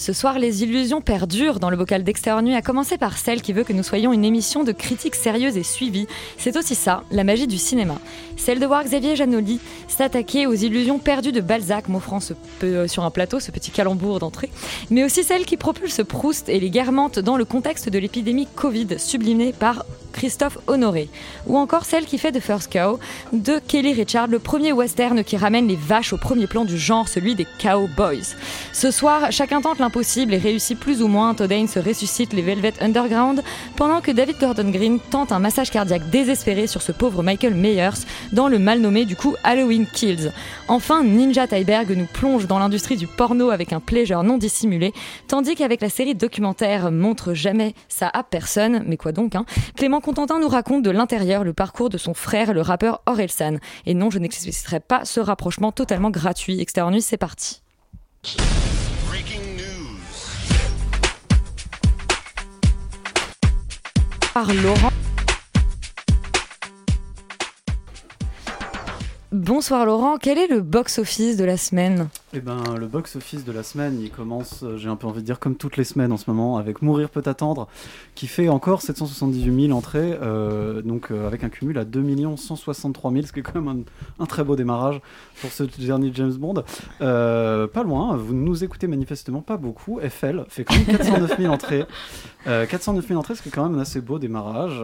Ce soir, les illusions perdurent dans le bocal d'extérieur nuit, à commencer par celle qui veut que nous soyons une émission de critiques sérieuses et suivies. C'est aussi ça, la magie du cinéma. Celle de voir Xavier Janoli s'attaquer aux illusions perdues de Balzac, m'offrant euh, sur un plateau ce petit calembour d'entrée, mais aussi celle qui propulse Proust et les guermantes dans le contexte de l'épidémie Covid, sublimée par Christophe Honoré, ou encore celle qui fait The First Cow de Kelly Richard, le premier western qui ramène les vaches au premier plan du genre, celui des cowboys. Ce soir, chacun tente l'impossible et réussit plus ou moins. Todd Haynes ressuscite les Velvet Underground, pendant que David Gordon Green tente un massage cardiaque désespéré sur ce pauvre Michael Myers dans le mal nommé du coup Halloween Kills. Enfin, Ninja Tyberg nous plonge dans l'industrie du porno avec un pleasure non dissimulé, tandis qu'avec la série documentaire Montre jamais ça à personne, mais quoi donc, hein, Contentin nous raconte de l'intérieur le parcours de son frère, le rappeur Orelsan. Et non, je n'expliciterai pas ce rapprochement totalement gratuit. Extérieur Nuit, c'est parti. Par Laurent. Bonsoir Laurent, quel est le box-office de la semaine? Eh ben, le box-office de la semaine, il commence, euh, j'ai un peu envie de dire, comme toutes les semaines en ce moment, avec Mourir peut attendre, qui fait encore 778 000 entrées, euh, donc euh, avec un cumul à 2 163 000, ce qui est quand même un, très beau démarrage pour ce dernier James Bond. Pas loin, vous nous écoutez manifestement pas beaucoup. FL fait quand même 409 000 entrées. Euh, 409 000 entrées, ce qui est quand même un assez beau démarrage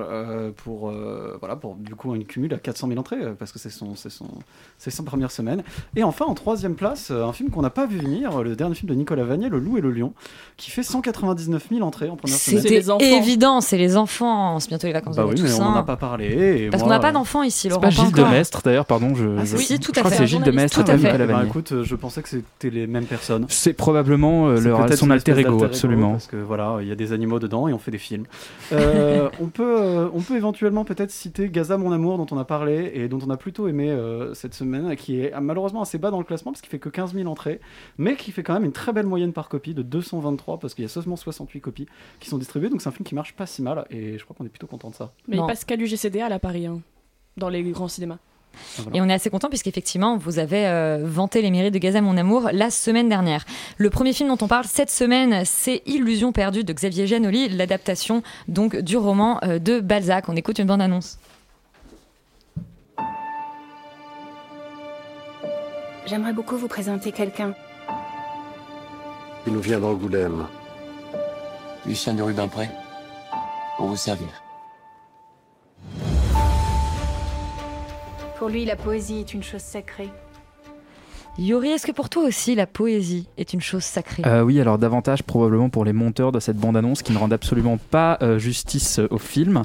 pour, voilà, pour du coup un cumul à 400 000 entrées, parce que c'est son, son, sa première semaine. Et enfin, en troisième place, un film qu'on n'a pas vu venir, le dernier film de Nicolas Vanier, Le Loup et le Lion, qui fait 199 000 entrées en première semaine. C'était évident, c'est les enfants. C'est bientôt les vacances Bah de oui, mais on Toussaint. n'en a pas parlé. et Parce qu'on n'a pas euh, d'enfants ici, Laurent. pas Gilles encore. Demestre d'ailleurs, pardon. Je, Ah, je- si, tout je à crois fait. c'est Gilles Journaliste. Demestre Tout à et fait. Nicolas Vanier. écoute, euh, je pensais que c'était les mêmes personnes. C'est probablement euh, leur- son alter ego, absolument. Parce que voilà, il y a des animaux dedans et on fait des films. Euh, on, peut, euh, on peut éventuellement peut-être citer Gaza Mon Amour dont on a parlé et dont on a plutôt aimé cette semaine, qui est malheureusement assez bas dans le classement parce qu'il fait que 15 000 entrées, mais qui fait quand même une très belle moyenne par copie de 223 parce qu'il y a seulement 68 copies qui sont distribuées. Donc c'est un film qui marche pas si mal et je crois qu'on est plutôt content de ça. Mais Non. il passe qu'à du GCDA à Paris, hein, dans les grands cinémas. Et on est assez content puisqu'effectivement, vous avez euh, vanté les mérites de Gaza Mon Amour la semaine dernière. Le premier film dont on parle cette semaine, c'est Illusion perdue de Xavier Giannoli, l'adaptation donc du roman euh, de Balzac. On écoute une bande-annonce. J'aimerais beaucoup vous présenter quelqu'un. Il nous vient d'Angoulême. Lucien de Rubempré, pour vous servir. Pour lui, la poésie est une chose sacrée. Yuri, est-ce que pour toi aussi la poésie est une chose sacrée? Euh, oui, alors davantage probablement pour les monteurs de cette bande-annonce qui ne rendent absolument pas euh, justice euh, au film,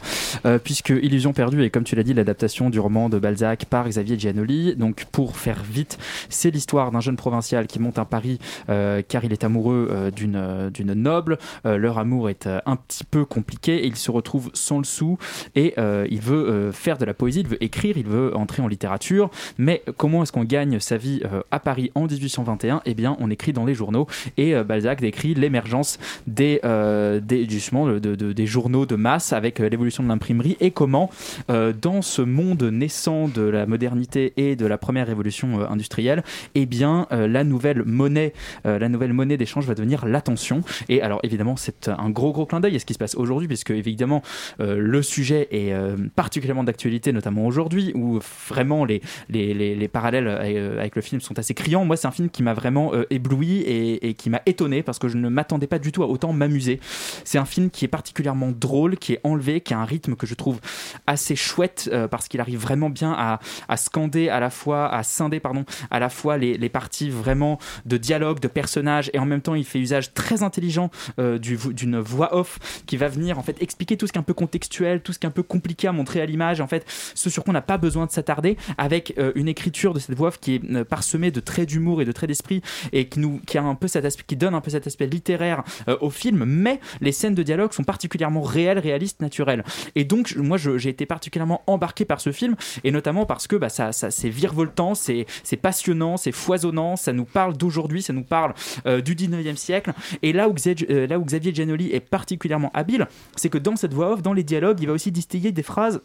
puisque Illusion perdue est, comme tu l'as dit, l'adaptation du roman de Balzac par Xavier Giannoli. Donc, pour faire vite, c'est l'histoire d'un jeune provincial qui monte un pari car il est amoureux d'une d'une noble. Leur amour est un petit peu compliqué et il se retrouve sans le sou et il veut faire de la poésie, il veut écrire, il veut entrer en littérature. Mais comment est-ce qu'on gagne sa vie Paris en 1821 Eh bien, on écrit dans les journaux et euh, Balzac décrit l'émergence des, euh, justement, de- de- des journaux de masse avec euh, l'évolution de l'imprimerie et comment, dans ce monde naissant de la modernité et de la première révolution industrielle, eh bien, la nouvelle monnaie, la nouvelle monnaie d'échange va devenir l'attention. Et alors, évidemment, c'est un gros, gros clin d'œil à ce qui se passe aujourd'hui, puisque évidemment, le sujet est particulièrement d'actualité, notamment aujourd'hui, où vraiment les, les, les, les parallèles avec le film sont assez assez criant. Moi, c'est un film qui m'a vraiment euh, ébloui et, qui m'a étonné parce que je ne m'attendais pas du tout à autant m'amuser. C'est un film qui est particulièrement drôle, qui est enlevé, qui a un rythme que je trouve assez chouette euh, parce qu'il arrive vraiment bien à, scander à la fois, à scinder pardon, à la fois les, parties vraiment de dialogue, de personnages et en même temps il fait usage très intelligent euh, d'une voix off qui va venir en fait expliquer tout ce qui est un peu contextuel, tout ce qui est un peu compliqué à montrer à l'image, en fait ce sur quoi on n'a pas besoin de s'attarder avec euh, une écriture de cette voix off qui est parsemée de traits d'humour et de traits d'esprit et qui nous qui a un peu cet aspect qui donne un peu cet aspect littéraire euh, au film mais les scènes de dialogue sont particulièrement réelles, réalistes, naturelles. Et donc moi j'ai été particulièrement embarqué par ce film et notamment parce que bah, ça, c'est virevoltant, c'est c'est passionnant, c'est foisonnant, ça nous parle d'aujourd'hui, ça nous parle euh, du 19e siècle. Et là où, Xavier, euh, là où Xavier Giannoli est particulièrement habile, c'est que dans cette voix off, dans les dialogues, il va aussi distiller des phrases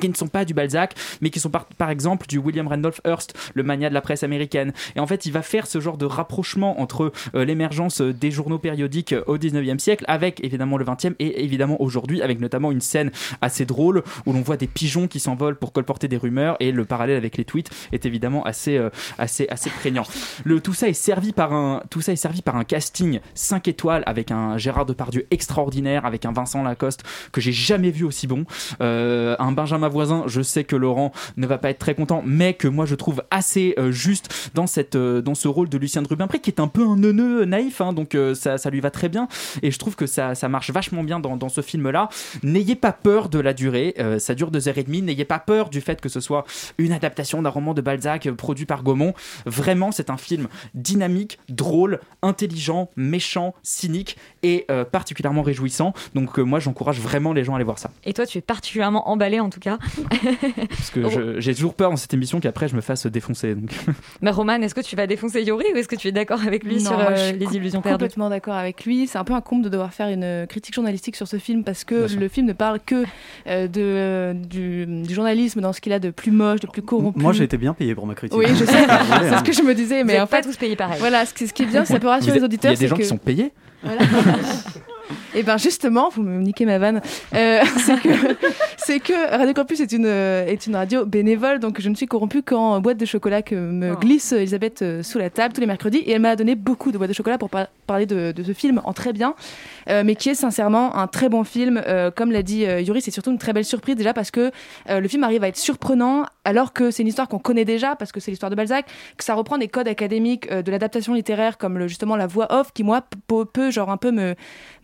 qui ne sont pas du Balzac, mais qui sont par, exemple du William Randolph Hearst, le mania de la presse américaine. Et en fait, il va faire ce genre de rapprochement entre euh, l'émergence euh, des journaux périodiques euh, au 19e siècle, avec évidemment le 20e et évidemment aujourd'hui, avec notamment une scène assez drôle où l'on voit des pigeons qui s'envolent pour colporter des rumeurs, et le parallèle avec les tweets est évidemment assez, euh, assez, assez prégnant. Le, tout ça est servi par un, tout ça est servi par un casting 5 étoiles avec un Gérard Depardieu extraordinaire, avec un Vincent Lacoste que j'ai jamais vu aussi bon, euh, un Benjamin Voisin. Je sais que Laurent ne va pas être très content, mais que moi je trouve assez euh, juste dans cette, euh, dans ce rôle de Lucien de Rubempré qui est un peu un neuneu naïf, hein, donc euh, ça, ça lui va très bien. Et je trouve que ça, ça marche vachement bien dans, ce film-là. N'ayez pas peur de la durée, euh, ça dure deux heures et demie. N'ayez pas peur du fait que ce soit une adaptation d'un roman de Balzac euh, produit par Gaumont. Vraiment, c'est un film dynamique, drôle, intelligent, méchant, cynique et euh, particulièrement réjouissant. Donc euh, moi, j'encourage vraiment les gens à aller voir ça. Et toi, tu es particulièrement emballé en tout cas. Parce que j'ai toujours peur dans cette émission qu'après je me fasse défoncer. Donc. Mais Roman, est-ce que tu vas défoncer Yori ou est-ce que tu es d'accord avec lui Non, sur moi, euh, je suis les illusions perdues? Complètement d'accord avec lui. C'est un peu un comble de devoir faire une critique journalistique sur ce film parce que le film ne parle que euh, de, euh, du, du journalisme dans ce qu'il a de plus moche, de plus corrompu. Moi, j'ai été bien payé pour ma critique. Oui, je sais. Désolé, c'est hein. ce que je me disais, Vous mais êtes en pas fait, tous payés pareil. voilà, ce qui, est bien, ça peut rassurer Vous les auditeurs. Il y a des gens que... qui sont payés. Voilà. Et ben justement, vous me niquez ma vanne. Euh, c'est que Radio Campus est une est une radio bénévole, donc je ne suis corrompue qu'en boîte de chocolat que me glisse Elisabeth euh, sous la table tous les mercredis, et elle m'a donné beaucoup de boîtes de chocolat pour par- parler de, de ce film en très bien, euh, mais qui est sincèrement un très bon film. Euh, comme l'a dit Yuri, c'est surtout une très belle surprise déjà parce que le film arrive à être surprenant alors que c'est une histoire qu'on connaît déjà parce que c'est l'histoire de Balzac, que ça reprend des codes académiques de l'adaptation littéraire comme le, justement la voix off qui moi peut, peut genre un peu me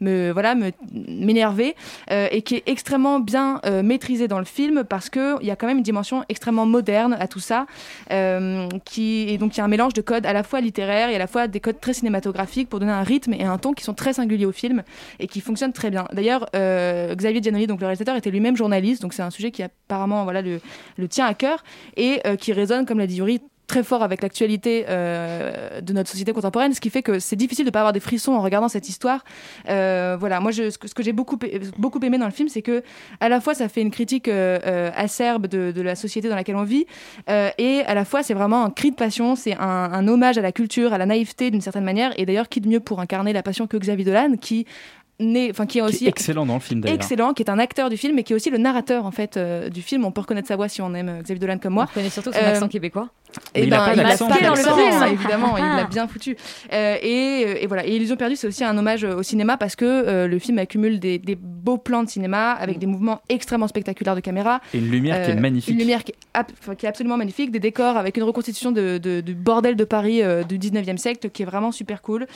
me voilà me m'énerver euh, et qui est extrêmement bien euh, maîtrisé dans le film parce que il y a quand même une dimension extrêmement moderne à tout ça euh, qui et donc il y a un mélange de codes à la fois littéraires et à la fois des codes très cinématographiques pour donner un rythme et un ton qui sont très singuliers au film et qui fonctionnent très bien. D'ailleurs, Xavier Giannoli, donc le réalisateur, était lui-même journaliste, donc c'est un sujet qui apparemment voilà le, le tient à cœur et qui résonne, comme l'a dit Yuri, très fort avec l'actualité euh, de notre société contemporaine, ce qui fait que c'est difficile de pas avoir des frissons en regardant cette histoire. Euh, voilà, moi je, ce que, j'ai beaucoup beaucoup aimé dans le film, c'est que à la fois ça fait une critique euh, acerbe de, de la société dans laquelle on vit, euh, et à la fois c'est vraiment un cri de passion, c'est un, un hommage à la culture, à la naïveté d'une certaine manière. Et d'ailleurs, qui de mieux pour incarner la passion que Xavier Dolan, qui né, enfin qui est aussi Qui est excellent dans le film d'ailleurs. excellent, qui est un acteur du film, mais qui est aussi le narrateur en fait euh, du film. On peut reconnaître sa voix si on aime Xavier Dolan comme moi. On connaît surtout son Euh, accent québécois. Et il ben, l'a d'accent, pas il a dans le l'accent. film, évidemment, il l'a bien foutu. Euh, et, et voilà, et Illusion perdue, c'est aussi un hommage au cinéma parce que euh, le film accumule des, des beaux plans de cinéma avec des mouvements extrêmement spectaculaires de caméra. Et une lumière qui est Euh, magnifique. Une lumière qui est, qui absolument magnifique, des décors avec une reconstitution de, bordel de Paris euh, du 19e siècle qui est vraiment super cool.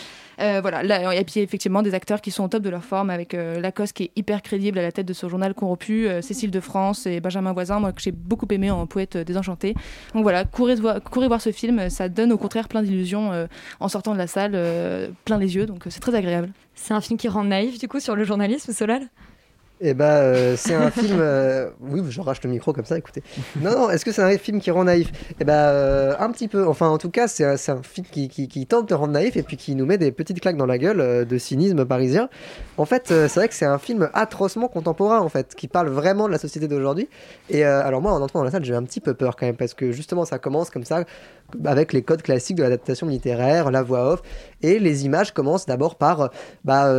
Euh, voilà, là, et puis effectivement des acteurs qui sont au top de leur forme avec euh, Lacoste qui est hyper crédible à la tête de ce journal corrompu, euh, Cécile de France et Benjamin Voisin, moi que j'ai beaucoup aimé en poète euh, désenchanté. Donc voilà, courez, voir- courez voir ce film, ça donne au contraire plein d'illusions euh, en sortant de la salle, euh, plein les yeux, donc euh, c'est très agréable. C'est un film qui rend naïf du coup sur le journalisme, Solal? Eh ben, euh, c'est un film. euh, Oui, je rachète le micro comme ça, écoutez. Non, non, est-ce que c'est un film qui rend naïf? Eh ben, euh, un petit peu. Enfin, en tout cas, c'est un, un film qui, qui- tente de rendre naïf et puis qui nous met des petites claques dans la gueule de cynisme parisien. En fait, c'est vrai que c'est un film atrocement contemporain, en fait, qui parle vraiment de la société d'aujourd'hui. Et alors, moi, en entrant dans la salle, j'ai un petit peu peur quand même, parce que justement, ça commence comme ça, avec les codes classiques de l'adaptation littéraire, la voix off, et les images commencent d'abord par. Bah,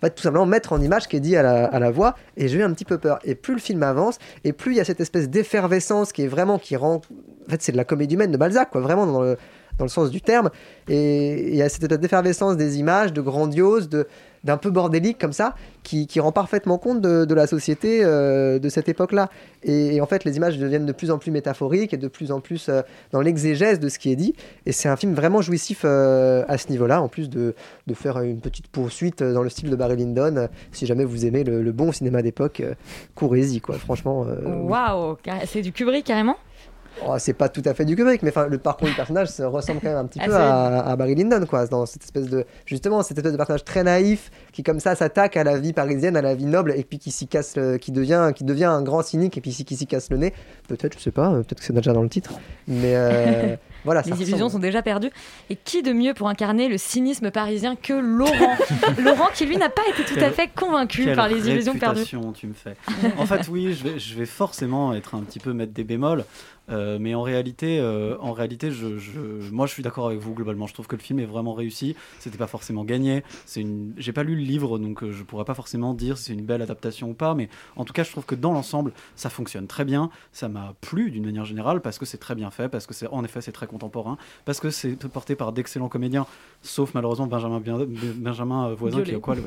fait, tout simplement mettre en image ce qui est dit à la, à la voix, et j'ai eu un petit peu peur. Et plus le film avance, et plus il y a cette espèce d'effervescence qui est vraiment, qui rend, en fait, c'est de la comédie humaine de Balzac, quoi, vraiment dans le, dans le sens du terme. Et il y a cette effervescence des images, de grandiose, de d'un peu bordélique comme ça, qui, qui rend parfaitement compte de, la société euh, de cette époque-là. Et, en fait, les images deviennent de plus en plus métaphoriques et de plus en plus euh, dans l'exégèse de ce qui est dit. Et c'est un film vraiment jouissif euh, à ce niveau-là, en plus de, de faire une petite poursuite dans le style de Barry Lyndon. Si jamais vous aimez le, bon cinéma d'époque, courez-y, quoi. Franchement. Waouh, car- c'est du Kubrick carrément? Oh, c'est pas tout à fait du Kubrick, mais enfin, le parcours du personnage ça ressemble quand même un petit peu à, à Barry Lyndon, quoi, dans cette espèce de justement cette espèce de personnage très naïf qui comme ça s'attaque à la vie parisienne, à la vie noble, et puis qui s'y casse, le- qui devient, qui devient un grand cynique, et puis qui s'y casse le nez. Peut-être, je sais pas, euh, peut-être que c'est déjà dans le titre, mais euh, voilà. Les illusions ressemble. sont déjà perdues. Et qui de mieux pour incarner le cynisme parisien que Laurent? Laurent qui lui n'a pas été tout à fait convaincu Quelle par les illusions perdues. réputation tu me fais. en fait, oui, je vais, je vais forcément être un petit peu mettre des bémols, euh, mais en réalité, euh, en réalité, je, je- moi, je suis d'accord avec vous globalement. Je trouve que le film est vraiment réussi. C'était pas forcément gagné. C'est une, j'ai pas lu le livre, donc euh, je pourrais pas forcément dire si c'est une belle adaptation ou pas, mais en tout cas, je trouve que dans l'ensemble, ça fonctionne très bien. Ça m'a plu d'une manière générale parce que c'est très bien fait, parce que c'est, en effet, c'est très contemporain, parce que c'est porté par d'excellents comédiens, sauf malheureusement Benjamin, Bien- Benjamin Voisin qui a quoi le,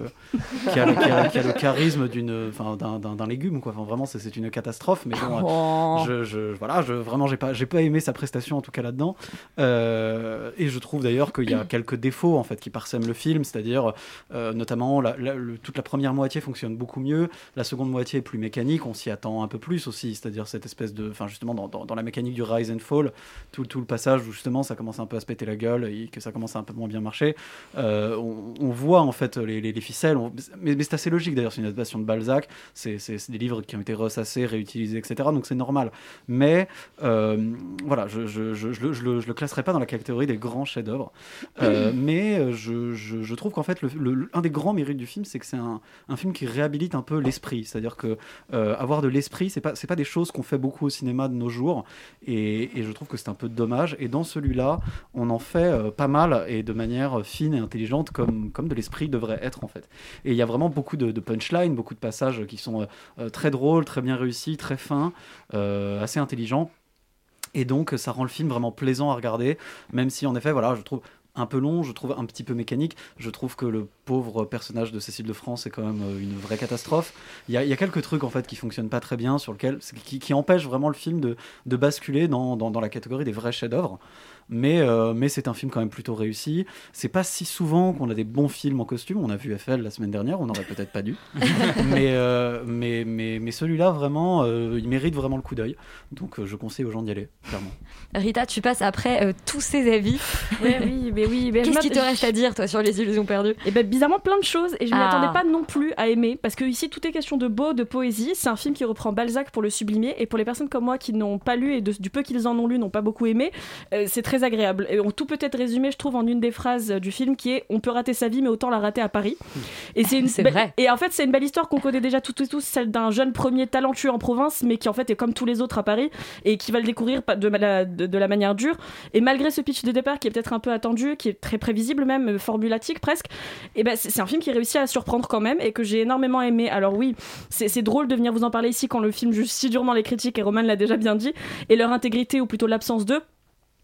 qui a le, qui a- qui a le charisme d'une, d'un, d'un- d'un légume quoi. Enfin, vraiment, c'est, c'est une catastrophe. Mais bon, Oh. je, je- voilà, je, vraiment, j'ai pas, j'ai pas aimé sa prestation en tout cas là-dedans. Euh, et je trouve d'ailleurs qu'il y a quelques défauts en fait qui parsèment le film, c'est-à-dire euh, notamment la- la- le- toute la première moitié fonctionne beaucoup mieux, la seconde moitié est plus mécanique, on s'y attend un peu plus aussi, c'est-à-dire cette espèce de, enfin justement dans, dans- dans la mécanique du rise and fall, tout, tout le passage où justement ça commence un peu à se péter la gueule et que ça commence à un peu moins bien marcher. Euh, on, on voit en fait les, les- les ficelles, on- mais, mais c'est assez logique d'ailleurs, c'est une adaptation de Balzac, c'est des livres qui ont été ressassés, réutilisés, etc. Donc c'est normal. Mais voilà, je, je, je, je le, je le- classerai pas dans la catégorie des grands chefs-d'œuvre. Euh, mais euh, je, trouve qu'en fait, le, le- un des grands mérites du film, c'est que c'est un, un film qui réhabilite un peu l'esprit. C'est-à-dire que euh, avoir de l'esprit, c'est pas, c'est pas des choses qu'on fait beaucoup au cinéma de nos jours. Et, et je trouve que c'est un peu dommage. Et dans celui-là, on en fait euh, pas mal et de manière fine et intelligente, comme, comme de l'esprit devrait être en fait. Et il y a vraiment beaucoup de, de punchlines, beaucoup de passages qui sont euh, euh, très drôles, très bien réussis, très fins, euh, assez intelligents. Et donc, ça rend le film vraiment plaisant à regarder, même si, en effet, voilà, je trouve un peu long, je trouve un petit peu mécanique. Je trouve que le pauvre personnage de Cécile de France est quand même euh, une vraie catastrophe. Il y a, il y a quelques trucs en fait qui fonctionnent pas très bien, sur lequel, qui, empêchent vraiment le film de, basculer dans, dans la catégorie des vrais chefs-d'œuvre. Mais, euh, mais c'est un film quand même plutôt réussi. C'est pas si souvent qu'on a des bons films en costume. On a vu FL la semaine dernière, on n'aurait peut-être pas dû. mais, euh, mais, mais, mais celui-là, vraiment, euh, il mérite vraiment le coup d'œil. Donc euh, je conseille aux gens d'y aller, clairement. Rita, tu passes après euh, tous ces avis. Ouais, oui, mais oui. mais je Qu'est-ce qui te reste à dire, toi, sur les illusions perdues? Et ben bizarrement plein de choses et je Ah. m'attendais pas non plus à aimer parce que ici tout est question de beau, de poésie. C'est un film qui reprend Balzac pour le sublimer et pour les personnes comme moi qui n'ont pas lu et de- du peu qu'ils en ont lu n'ont pas beaucoup aimé, euh, c'est très agréable. Et on tout peut être résumé, je trouve, en une des phrases du film qui est "On peut rater sa vie mais autant la rater à Paris". Et c'est une C'est be- vrai. Et en fait c'est une belle histoire qu'on connaît déjà toutes et tous, celle d'un jeune premier talentueux en province mais qui en fait est comme tous les autres à Paris et qui va le découvrir de la, de, de la manière dure. Et malgré ce pitch de départ qui est peut-être un peu attendu, qui est très prévisible même, euh, formulatique presque, et ben c'est un film qui réussit à surprendre quand même et que j'ai énormément aimé. Alors oui, c'est drôle de venir vous en parler ici quand le film juge si durement les critiques et Roman l'a déjà bien dit et leur intégrité ou plutôt l'absence d'eux.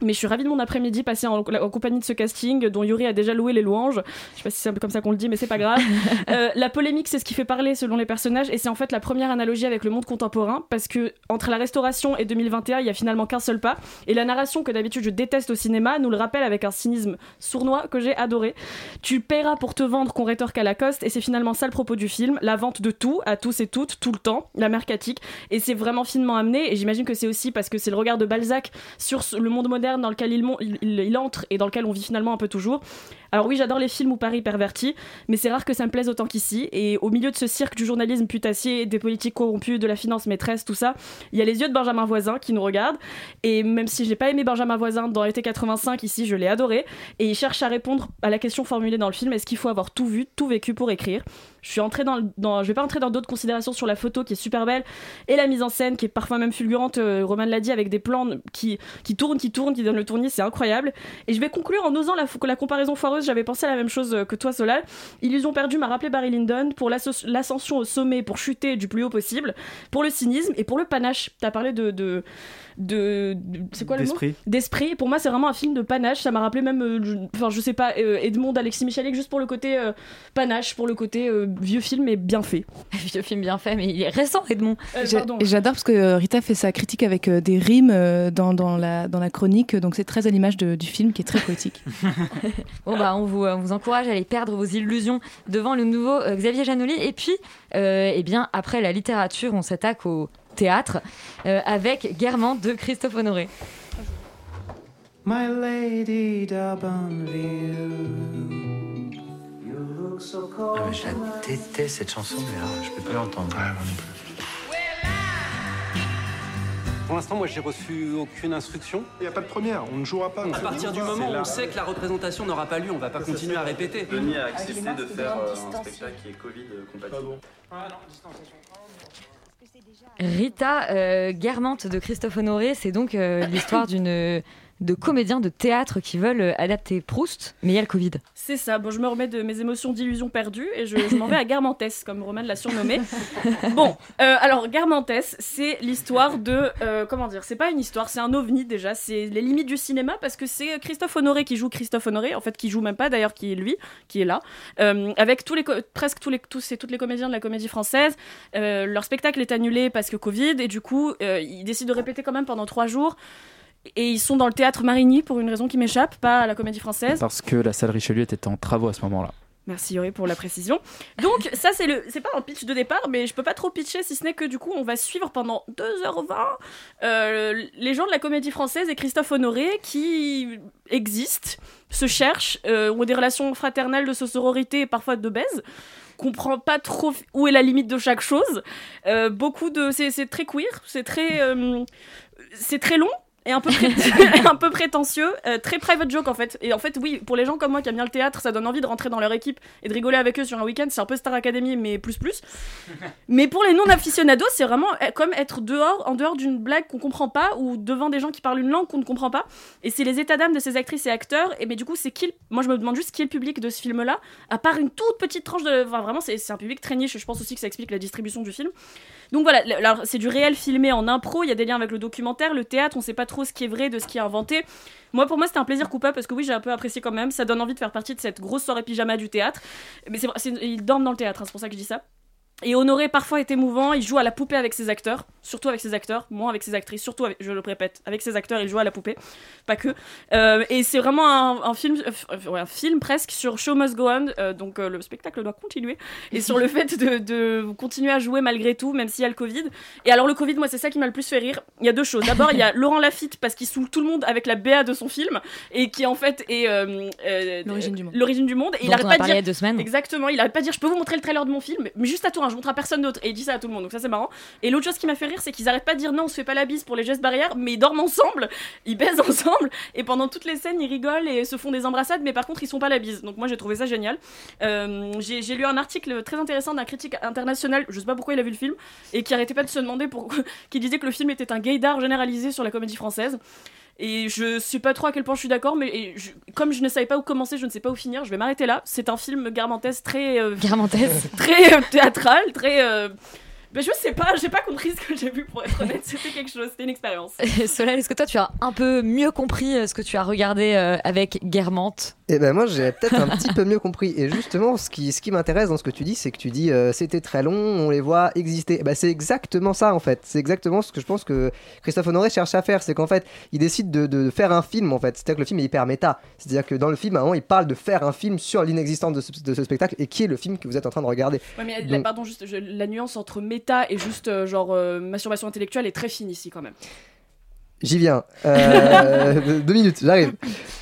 Mais je suis ravie de mon après-midi passé en, en compagnie de ce casting dont Yuri a déjà loué les louanges. Je sais pas si c'est un peu comme ça qu'on le dit, mais c'est pas grave. Euh, la polémique, c'est ce qui fait parler selon les personnages et c'est en fait la première analogie avec le monde contemporain parce que entre la restauration et 2021, il y a finalement qu'un seul pas. Et la narration que d'habitude je déteste au cinéma nous le rappelle avec un cynisme sournois que j'ai adoré. Tu paieras pour te vendre qu'on rétorque à Lacoste et c'est finalement ça le propos du film, la vente de tout à tous et toutes tout le temps, la mercatique et c'est vraiment finement amené et j'imagine que c'est aussi parce que c'est le regard de Balzac sur le monde moderne dans lequel il, entre et dans lequel on vit finalement un peu toujours. Alors oui, j'adore les films où Paris perverti, mais c'est rare que ça me plaise autant qu'ici. Et au milieu de ce cirque du journalisme putassier, des politiques corrompues, de la finance maîtresse, tout ça, il y a les yeux de Benjamin Voisin qui nous regardent. Et même si j'ai pas aimé Benjamin Voisin dans l'été 85, ici je l'ai adoré. Et il cherche à répondre à la question formulée dans le film est-ce qu'il faut avoir tout vu, tout vécu pour écrire? Je suis entrée dans, je vais pas entrer dans d'autres considérations sur la photo qui est super belle et la mise en scène qui est parfois même fulgurante. euh, Roman l'a dit avec des plans qui qui tournent, qui tournent, qui donnent le tournis, c'est incroyable. Et je vais conclure en osant la, la comparaison foireuse. J'avais pensé à la même chose euh, que toi, Solal. Illusion perdue m'a rappelé Barry Lyndon pour l'ascension au sommet, pour chuter du plus haut possible, pour le cynisme et pour le panache. T'as parlé de de de, de- c'est quoi le mot? D'esprit. Pour moi, c'est vraiment un film de panache. Ça m'a rappelé même, euh, je- enfin, je sais pas, euh, Edmond Alexis Michalik juste pour le côté euh, panache, pour le côté vieux film et bien fait. Vieux film bien fait, mais il est récent, Edmond. Euh, J'adore parce que euh, Rita fait sa critique avec euh, des rimes euh, dans, dans, la, dans la chronique, donc c'est très à l'image du film qui est très poétique. Bon bah on vous, on vous encourage à aller perdre vos illusions devant le nouveau euh, Xavier Janoli. Et puis, euh, eh bien après la littérature, on s'attaque au théâtre euh, avec Guermantes de Christophe Honoré. My lady. Ah, mais je la déteste cette chanson, mais là, je peux plus l'entendre. Pour l'instant, moi, j'ai reçu aucune instruction. Il n'y a pas de première, on ne jouera pas. À partir du moment où on sait que la représentation n'aura pas lieu, on va pas continuer à répéter. Denis a accepté de faire euh, un spectacle qui est Covid compatible. Rita euh, Guermantes de Christophe Honoré, c'est donc euh, l'histoire d'une de comédiens de théâtre qui veulent euh, adapter Proust, mais il y a le Covid. C'est ça. Bon, je me remets de mes émotions d'illusion perdues et je, je m'en vais à Guermantes, comme Roman l'a surnommé. Bon, euh, alors Guermantes, c'est l'histoire de euh, comment dire C'est pas une histoire, c'est un ovni déjà. C'est les limites du cinéma parce que c'est Christophe Honoré qui joue Christophe Honoré, en fait qui joue même pas d'ailleurs, qui est lui, qui est là, euh, avec tous les presque tous les tous et toutes les comédiens de la comédie française. Leur spectacle est annulé parce que Covid et du coup ils décident de répéter quand même pendant trois jours. Et ils sont dans le théâtre Marigny pour une raison qui m'échappe, pas à la comédie française. Parce que la salle Richelieu était en travaux à ce moment-là. Merci Yori pour la précision. Donc ça c'est le c'est pas un pitch de départ mais je peux pas trop pitcher si ce n'est que du coup on va suivre pendant 2h20 euh, les gens de la comédie française et Christophe Honoré qui existent, se cherchent, euh, ont des relations fraternelles de sororité et parfois de baise comprend pas trop où est la limite de chaque chose. Euh, beaucoup de c'est c'est très queer, c'est très c'est très long et un peu, un peu prétentieux, euh, très private joke en fait. Et en fait, oui, pour les gens comme moi qui aiment bien le théâtre, ça donne envie de rentrer dans leur équipe et de rigoler avec eux sur un week-end. C'est un peu Star Academy, mais plus plus. Mais pour les non-aficionados, c'est vraiment euh, comme être dehors, en dehors d'une blague qu'on comprend pas ou devant des gens qui parlent une langue qu'on ne comprend pas. Et c'est les états d'âme de ces actrices et acteurs. Et mais du coup, c'est qui Moi, je me demande juste qui est le public de ce film-là, à part une toute petite tranche de. Enfin, vraiment, c'est un public très niche. Je pense aussi que ça explique la distribution du film. Donc voilà, c'est du réel filmé en impro, il y a des liens avec le documentaire, le théâtre, on sait pas trop ce qui est vrai de ce qui est inventé. Moi, pour moi, c'était un plaisir coupable parce que oui, j'ai un peu apprécié quand même. Ça donne envie de faire partie de cette grosse soirée pyjama du théâtre. Mais c'est ils dorment dans le théâtre, hein, c'est pour ça que je dis ça. Et Honoré parfois est émouvant, il joue à la poupée avec ses acteurs, surtout avec ses acteurs, moins avec ses actrices, surtout avec, je le répète, avec ses acteurs, il joue à la poupée, pas que. Euh, et c'est vraiment un, un film, euh, ouais, un film presque sur Show Must Go On, euh, donc le spectacle doit continuer, et sur le fait de, de continuer à jouer malgré tout, même s'il y a le Covid. Et alors le Covid, moi c'est ça qui m'a le plus fait rire. Il y a deux choses. D'abord, il y a Laurent Lafitte parce qu'il saoule tout le monde avec la BA de son film et qui en fait est L'origine du monde. L'origine du monde. Et il Dont arrête on a pas parlé dire il y a deux semaines. Exactement, il arrête pas de dire je peux vous montrer le trailer de mon film, mais juste à hein, je montre à personne d'autre. Et il dit ça à tout le monde, donc ça c'est marrant. Et l'autre chose qui m'a fait rire, c'est qu'ils arrêtent pas de dire non, on se fait pas la bise pour les gestes barrières, mais ils dorment ensemble, ils baisent ensemble, et pendant toutes les scènes, ils rigolent et se font des embrassades, mais par contre, ils sont pas la bise. Donc moi j'ai trouvé ça génial. Euh, j'ai lu un article très intéressant d'un critique international, je sais pas pourquoi il a vu le film, et qui arrêtait pas de se demander pour... qui disait que le film était un gaydar généralisé sur la comédie française. Et je sais pas trop à quel point je suis d'accord, mais je- comme je ne savais pas où commencer, je ne sais pas où finir, je vais m'arrêter là. C'est un film garmentesque très. euh, très euh, théâtral, très. euh, ben, je sais pas, j'ai pas compris ce que j'ai vu pour être honnête, c'était quelque chose, c'était une expérience. Solal, est-ce que toi tu as un peu mieux compris euh, ce que tu as regardé euh, avec Guermantes? Eh ben moi j'ai peut-être un petit peu mieux compris. Et justement, ce qui, ce qui m'intéresse dans ce que tu dis, c'est que tu dis euh, c'était très long, on les voit exister. Eh ben, c'est exactement ça en fait. C'est exactement ce que je pense que Christophe Honoré cherche à faire. C'est qu'en fait, il décide de, de faire un film en fait. C'est-à-dire que le film est hyper méta. C'est-à-dire que dans le film, à un moment, il parle de faire un film sur l'inexistence de ce, de ce spectacle et qui est le film que vous êtes en train de regarder. Ouais, mais la, pardon, juste, je- la nuance entre méta et juste euh, genre euh, masturbation intellectuelle est très fine ici quand même. J'y viens. Euh, deux minutes, j'arrive.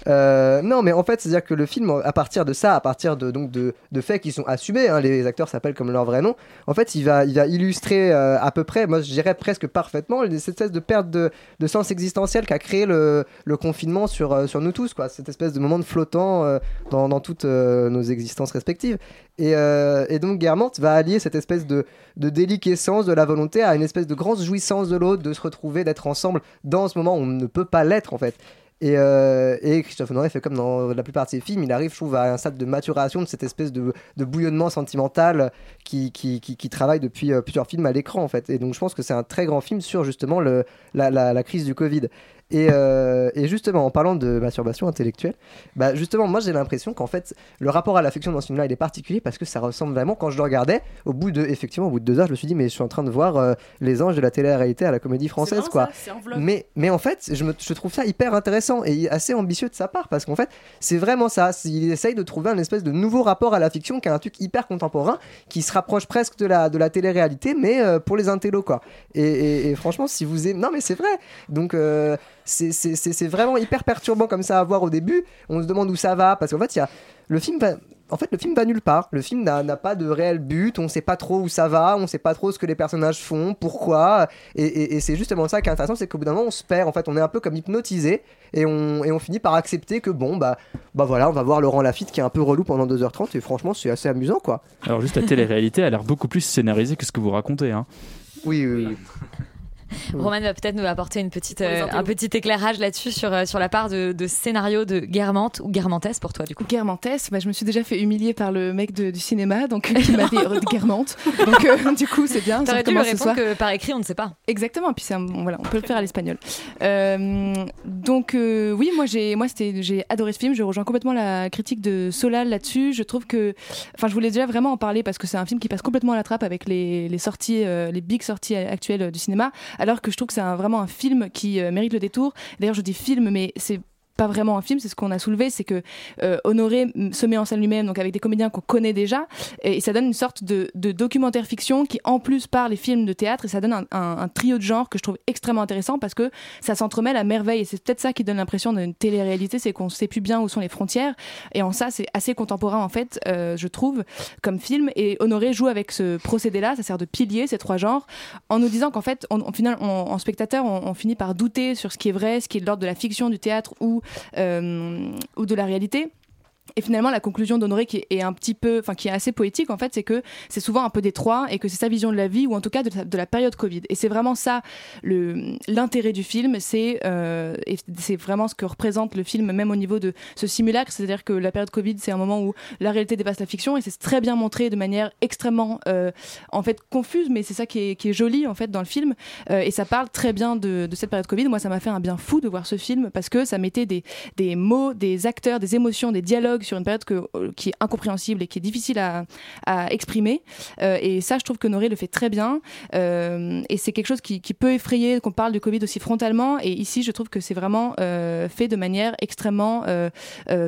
Euh, non, mais en fait, c'est-à-dire que le film, à partir de ça, à partir de, donc de, de faits qui sont assumés, hein, les acteurs s'appellent comme leur vrai nom, en fait, il va, il va illustrer euh, à peu près, moi je dirais presque parfaitement, cette espèce de perte de, de sens existentiel qu'a créé le, le confinement sur, sur nous tous, quoi. Cette espèce de moment de flottant dans, dans toutes nos existences respectives. Et, euh, et donc Guermantes va allier cette espèce de, de déliquescence de la volonté à une espèce de grande jouissance de l'autre, de se retrouver, d'être ensemble dans ce moment où on ne peut pas l'être en fait. Et, euh, et Christophe Honoré fait comme dans la plupart de ses films, il arrive, je trouve, à un stade de maturation de cette espèce de, bouillonnement sentimental qui, qui, travaille depuis euh, plusieurs films à l'écran en fait. Et donc je pense que c'est un très grand film sur justement le, la crise du Covid. Et, euh, et justement, en parlant de masturbation intellectuelle, bah justement, moi j'ai l'impression qu'en fait, le rapport à la fiction dans ce film-là, il est particulier parce que ça ressemble vraiment, quand je le regardais, au bout de, effectivement, au bout de deux heures, je me suis dit, mais je suis en train de voir euh, les anges de la télé-réalité à la comédie française, quoi. ça, mais, mais en fait, je, me, je trouve ça hyper intéressant et assez ambitieux de sa part parce qu'en fait, c'est vraiment ça. Il essaye de trouver un espèce de nouveau rapport à la fiction qui est un truc hyper contemporain qui se rapproche presque de la, de la télé-réalité, mais euh, pour les intellos, quoi. Et, et- et franchement, si vous aimez. Non, mais c'est vrai. Donc, c'est- c'est c'est- c'est vraiment hyper perturbant comme ça à voir au début. On se demande où ça va parce qu'en fait, il y a. Le film va. En fait, le film va nulle part. Le film n'a n'a pas de réel but. On sait pas trop où ça va. On sait pas trop ce que les personnages font, pourquoi. Et, et- et c'est justement ça qui est intéressant, c'est qu'au bout d'un moment, on se perd. En fait, on est un peu comme hypnotisé et on, et on finit par accepter que bon, bah, bah voilà, on va voir Laurent Lafitte qui est un peu relou pendant 2h30 et franchement, c'est assez amusant, quoi. Alors juste la télé-réalité a l'air beaucoup plus scénarisée que ce que vous racontez. Hein. Oui, oui, oui. Roman va peut-être nous apporter une petite, euh, un petit éclairage là-dessus sur, euh, sur la part de, de scénario de Guermantes ou Guermantes pour toi du coup. Guermantes, bah, je me suis déjà fait humilier par le mec de- du cinéma, donc qui m'a dit euh, Guermantes. Donc euh, du coup, c'est bien. T'aurais dû ce répondre soir. que par écrit on ne sait pas. Exactement, puis un- bon, voilà, on peut le faire à l'espagnol. Euh, donc oui, moi j'ai moi c'était j'ai adoré ce film, je rejoins complètement la critique de Solal là-dessus. Je trouve que enfin je voulais déjà vraiment en parler parce que c'est un film qui passe complètement à la trappe avec les, les sorties les big sorties actuelles du cinéma alors que je trouve que c'est vraiment un film qui euh, mérite le détour. D'ailleurs, je dis film mais c'est pas vraiment un film, c'est ce qu'on a soulevé, c'est que euh, Honoré se met en scène lui-même, donc avec des comédiens qu'on connaît déjà, et, ça donne une sorte de, de documentaire fiction qui en plus parle les films de théâtre, et ça donne un, un- un trio de genres que je trouve extrêmement intéressant parce que ça s'entremêle à merveille, et c'est peut-être ça qui donne l'impression d'une télé-réalité, c'est qu'on sait plus bien où sont les frontières, et en ça c'est assez contemporain en fait, euh, je trouve, comme film, et Honoré joue avec ce procédé-là, ça sert de pilier ces trois genres, en nous disant qu'en fait, on, on- en spectateur, on, on finit par douter sur ce qui est vrai, ce qui est de l'ordre de la fiction, du théâtre ou, ou de la réalité. Et finalement, la conclusion d'Honoré qui est un petit peu, enfin qui est assez poétique en fait, c'est que c'est souvent un peu détroit et que c'est sa vision de la vie ou en tout cas de, la période Covid. Et c'est vraiment ça l'intérêt du film, c'est euh, c'est vraiment ce que représente le film, même au niveau de ce simulacre, c'est-à-dire que la période Covid, c'est un moment où la réalité dépasse la fiction et c'est très bien montré de manière extrêmement euh, en fait confuse, mais c'est ça qui est, qui est joli en fait dans le film Euh, et ça parle très bien de, de cette période Covid. Moi, ça m'a fait un bien fou de voir ce film parce que ça mettait des, des mots, des acteurs, des émotions, des dialogues sur une période euh, qui est incompréhensible et qui est difficile à, exprimer. Euh, et ça, je trouve que Noré le fait très bien. Euh, et c'est quelque chose qui, peut effrayer qu'on parle du Covid aussi frontalement. Et ici, je trouve que c'est vraiment fait de manière extrêmement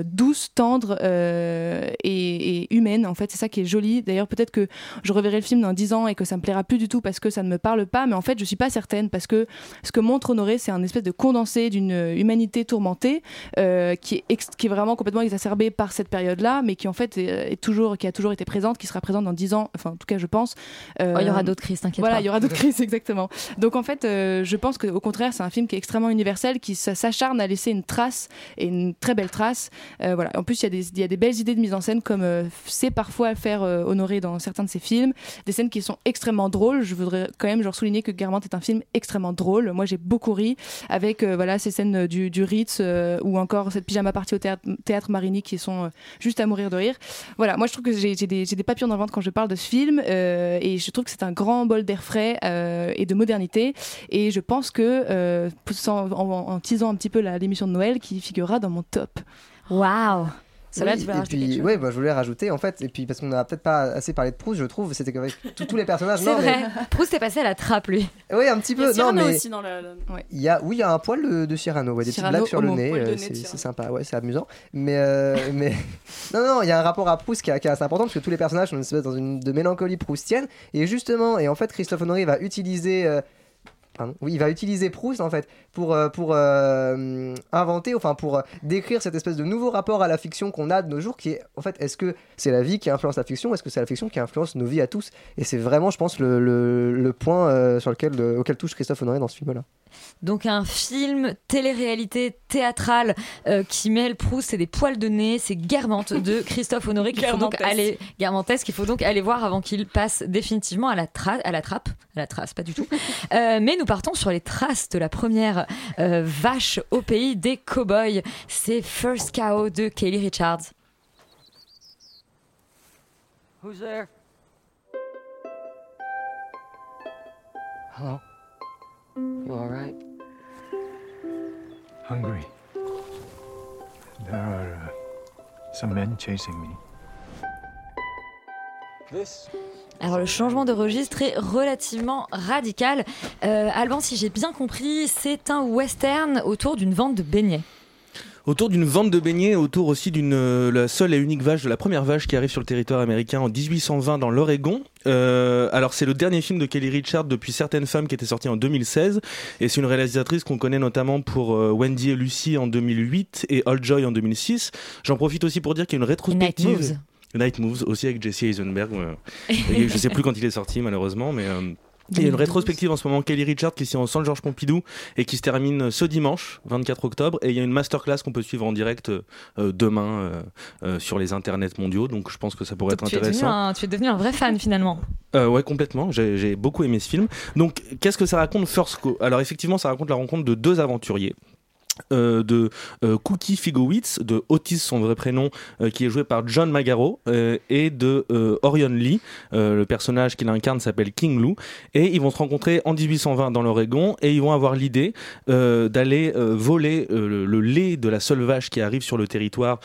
douce, tendre et, humaine. En fait, c'est ça qui est joli. D'ailleurs, peut-être que je reverrai le film dans 10 ans et que ça me plaira plus du tout parce que ça ne me parle pas. Mais en fait, je suis pas certaine parce que ce que montre Honoré, c'est un espèce de condensé d'une humanité tourmentée qui, est vraiment complètement exacerbée cette période-là, mais qui en fait est, est toujours, qui a toujours été présente, qui sera présente dans 10 ans. Enfin, en tout cas, je pense. Euh, Oh, il y aura d'autres crises, t'inquiète Voilà, il y aura d'autres crises, exactement. Donc en fait, euh, je pense qu'au contraire, c'est un film qui est extrêmement universel, qui s'acharne à laisser une trace et une très belle trace. Euh, voilà. En plus, il y, a des- il y a des belles idées de mise en scène, comme euh, c'est parfois faire euh, honorer dans certains de ses films, des scènes qui sont extrêmement drôles. Je voudrais quand même genre souligner que Guermantes est un film extrêmement drôle. Moi, j'ai beaucoup ri avec euh, voilà ces scènes euh, du, du Ritz euh, ou encore cette pyjama partie au théâtre, théâtre Marigny qui sont euh, juste à mourir de rire. Voilà, moi je trouve que j'ai des, papillons dans le ventre quand je parle de ce film euh, et je trouve que c'est un grand bol d'air frais euh, et de modernité et je pense que en, en teasant un petit peu l'émission de Noël qui figurera dans mon top. Waouh Oui, tu veux et puis, chose ouais, bah, je voulais rajouter en fait, et puis parce qu'on n'a peut-être pas assez parlé de Proust, je trouve, c'était qu'avec tous- tous les personnages. C'est vrai. mais- Proust est passé à la trappe lui. Oui, un petit Il y a peu. Non, Cyrano mais aussi dans il y a, oui, il y a un poil de, de Cyrano, ouais, des petites blagues sur le nez, euh, c'est sympa, ouais, c'est amusant. Mais, euh, mais non, non, il y a un rapport à Proust qui, est- qui est assez important parce que tous les personnages sont une espèce dans une de mélancolie proustienne, et justement, et en fait, Christophe Honoré va utiliser. euh, Il va utiliser Proust en fait pour, euh, pour euh, inventer, enfin pour euh, décrire cette espèce de nouveau rapport à la fiction qu'on a de nos jours qui est en fait est-ce que c'est la vie qui influence la fiction est-ce que c'est la fiction qui influence nos vies à tous? Et c'est vraiment, je pense, le, le, point sur lequel, auquel touche Christophe Honoré dans ce film-là. Donc un film télé-réalité théâtrale euh, qui mêle Proust et des poils de nez, c'est Guermantes de Christophe Honoré qu'il faut donc aller qu'il faut donc aller voir avant qu'il passe définitivement à la tra- à la trappe, à la trace pas du tout. Euh, mais nous partons sur les traces de la première euh, vache au pays des cowboys. C'est First Cow de Kaylee Richards. Who's there? Hello? You? Hungry. There are uh, some men chasing me. This Alors le changement de registre est relativement radical. Euh, Alban, si j'ai bien compris, c'est un western autour d'une vente de beignets. Autour d'une vente de beignets, autour aussi d'une euh, la seule et unique vache de la première vache qui arrive sur le territoire américain en 1820 dans l'Oregon. Euh, alors c'est le dernier film de Kelly Richard depuis Certaines femmes qui était sorti en 2016 et c'est une réalisatrice qu'on connaît notamment pour euh, Wendy et Lucy en 2008 et All Joy en 2006. J'en profite aussi pour dire qu'il y a une rétrospective. Night Moves. Night Moves aussi avec Jesse Eisenberg. Et je sais plus quand il est sorti malheureusement, mais euh, il y a une rétrospective en ce moment Kelly Richard qui est en Centre Georges Pompidou et qui se termine ce dimanche 24 octobre et il y a une masterclass qu'on peut suivre en direct euh, demain euh, euh, sur les internets mondiaux donc je pense que ça pourrait être Tu es, devenu intéressant. un, tu es devenu un vrai fan finalement. Ouais, complètement. J'ai j'ai beaucoup aimé ce film. Donc, qu'est-ce que ça raconte First Co? Alors, effectivement, ça raconte la rencontre de deux aventuriers. Euh, de euh, Cookie Figowitz, de Otis, son vrai prénom, euh, qui est joué par John Magaro, et de Orion Lee, le personnage qu'il incarne s'appelle King Lou, et ils vont se rencontrer en 1820 dans l'Oregon, et ils vont avoir l'idée d'aller voler le, lait de la seule vache qui arrive sur le territoire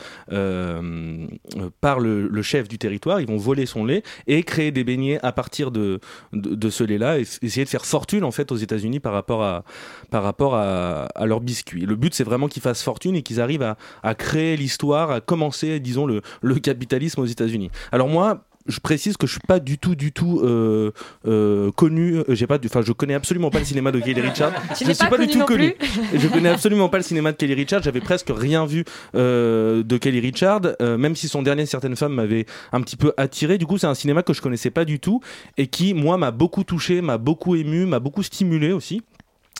par le, chef du territoire. Ils vont voler son lait et créer des beignets à partir de, de, ce lait-là, et essayer de faire fortune en fait aux États-Unis par rapport à à, à leurs biscuits. Le but, c'est vraiment qu'ils fassent fortune et qu'ils arrivent à, à créer l'histoire, à commencer, disons, le, le capitalisme aux États-Unis. Alors moi, je précise que je suis pas du tout, du tout euh, euh, connu. euh, J'ai pas, enfin, je connais absolument pas le cinéma de Kelly Richard. Tu je suis pas pas du tout connu. je connais absolument pas le cinéma de Kelly Richard. J'avais presque rien vu de Kelly Richard, même si son dernier Certaines femmes m'avait un petit peu attiré. Du coup, c'est un cinéma que je connaissais pas du tout et qui, moi, m'a beaucoup touché, m'a beaucoup ému, m'a beaucoup stimulé aussi.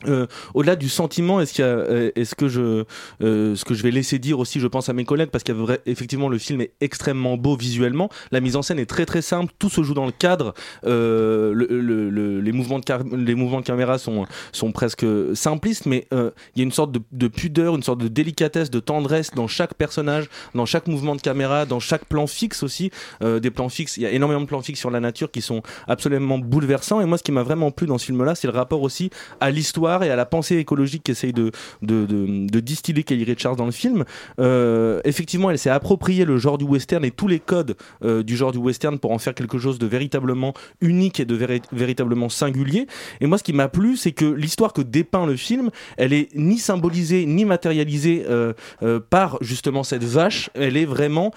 Euh, au-delà du sentiment, est-ce euh, que je, euh, ce que je vais laisser dire aussi, je pense à mes collègues, parce qu'effectivement le film est extrêmement beau visuellement. La mise en scène est très très simple, tout se joue dans le cadre. Le- le- le- les mouvements de caméra sont presque simplistes, mais il y a une sorte de, de pudeur, une sorte de délicatesse, de tendresse dans chaque personnage, dans chaque mouvement de caméra, dans chaque plan fixe aussi. Des plans fixes, il y a énormément de plans fixes sur la nature qui sont absolument bouleversants. Et moi, ce qui m'a vraiment plu dans ce film-là, c'est le rapport aussi à l'histoire et à la pensée écologique qu'essaye de, de, de, distiller Kelly Richards dans le film. Euh, effectivement, elle s'est approprié le genre du western et tous les codes euh, du genre du western pour en faire quelque chose de véritablement unique et de véri- véritablement singulier. Et moi, ce qui m'a plu, c'est que l'histoire que dépeint le film, elle est ni symbolisée ni matérialisée euh, par justement cette vache. Elle est vraiment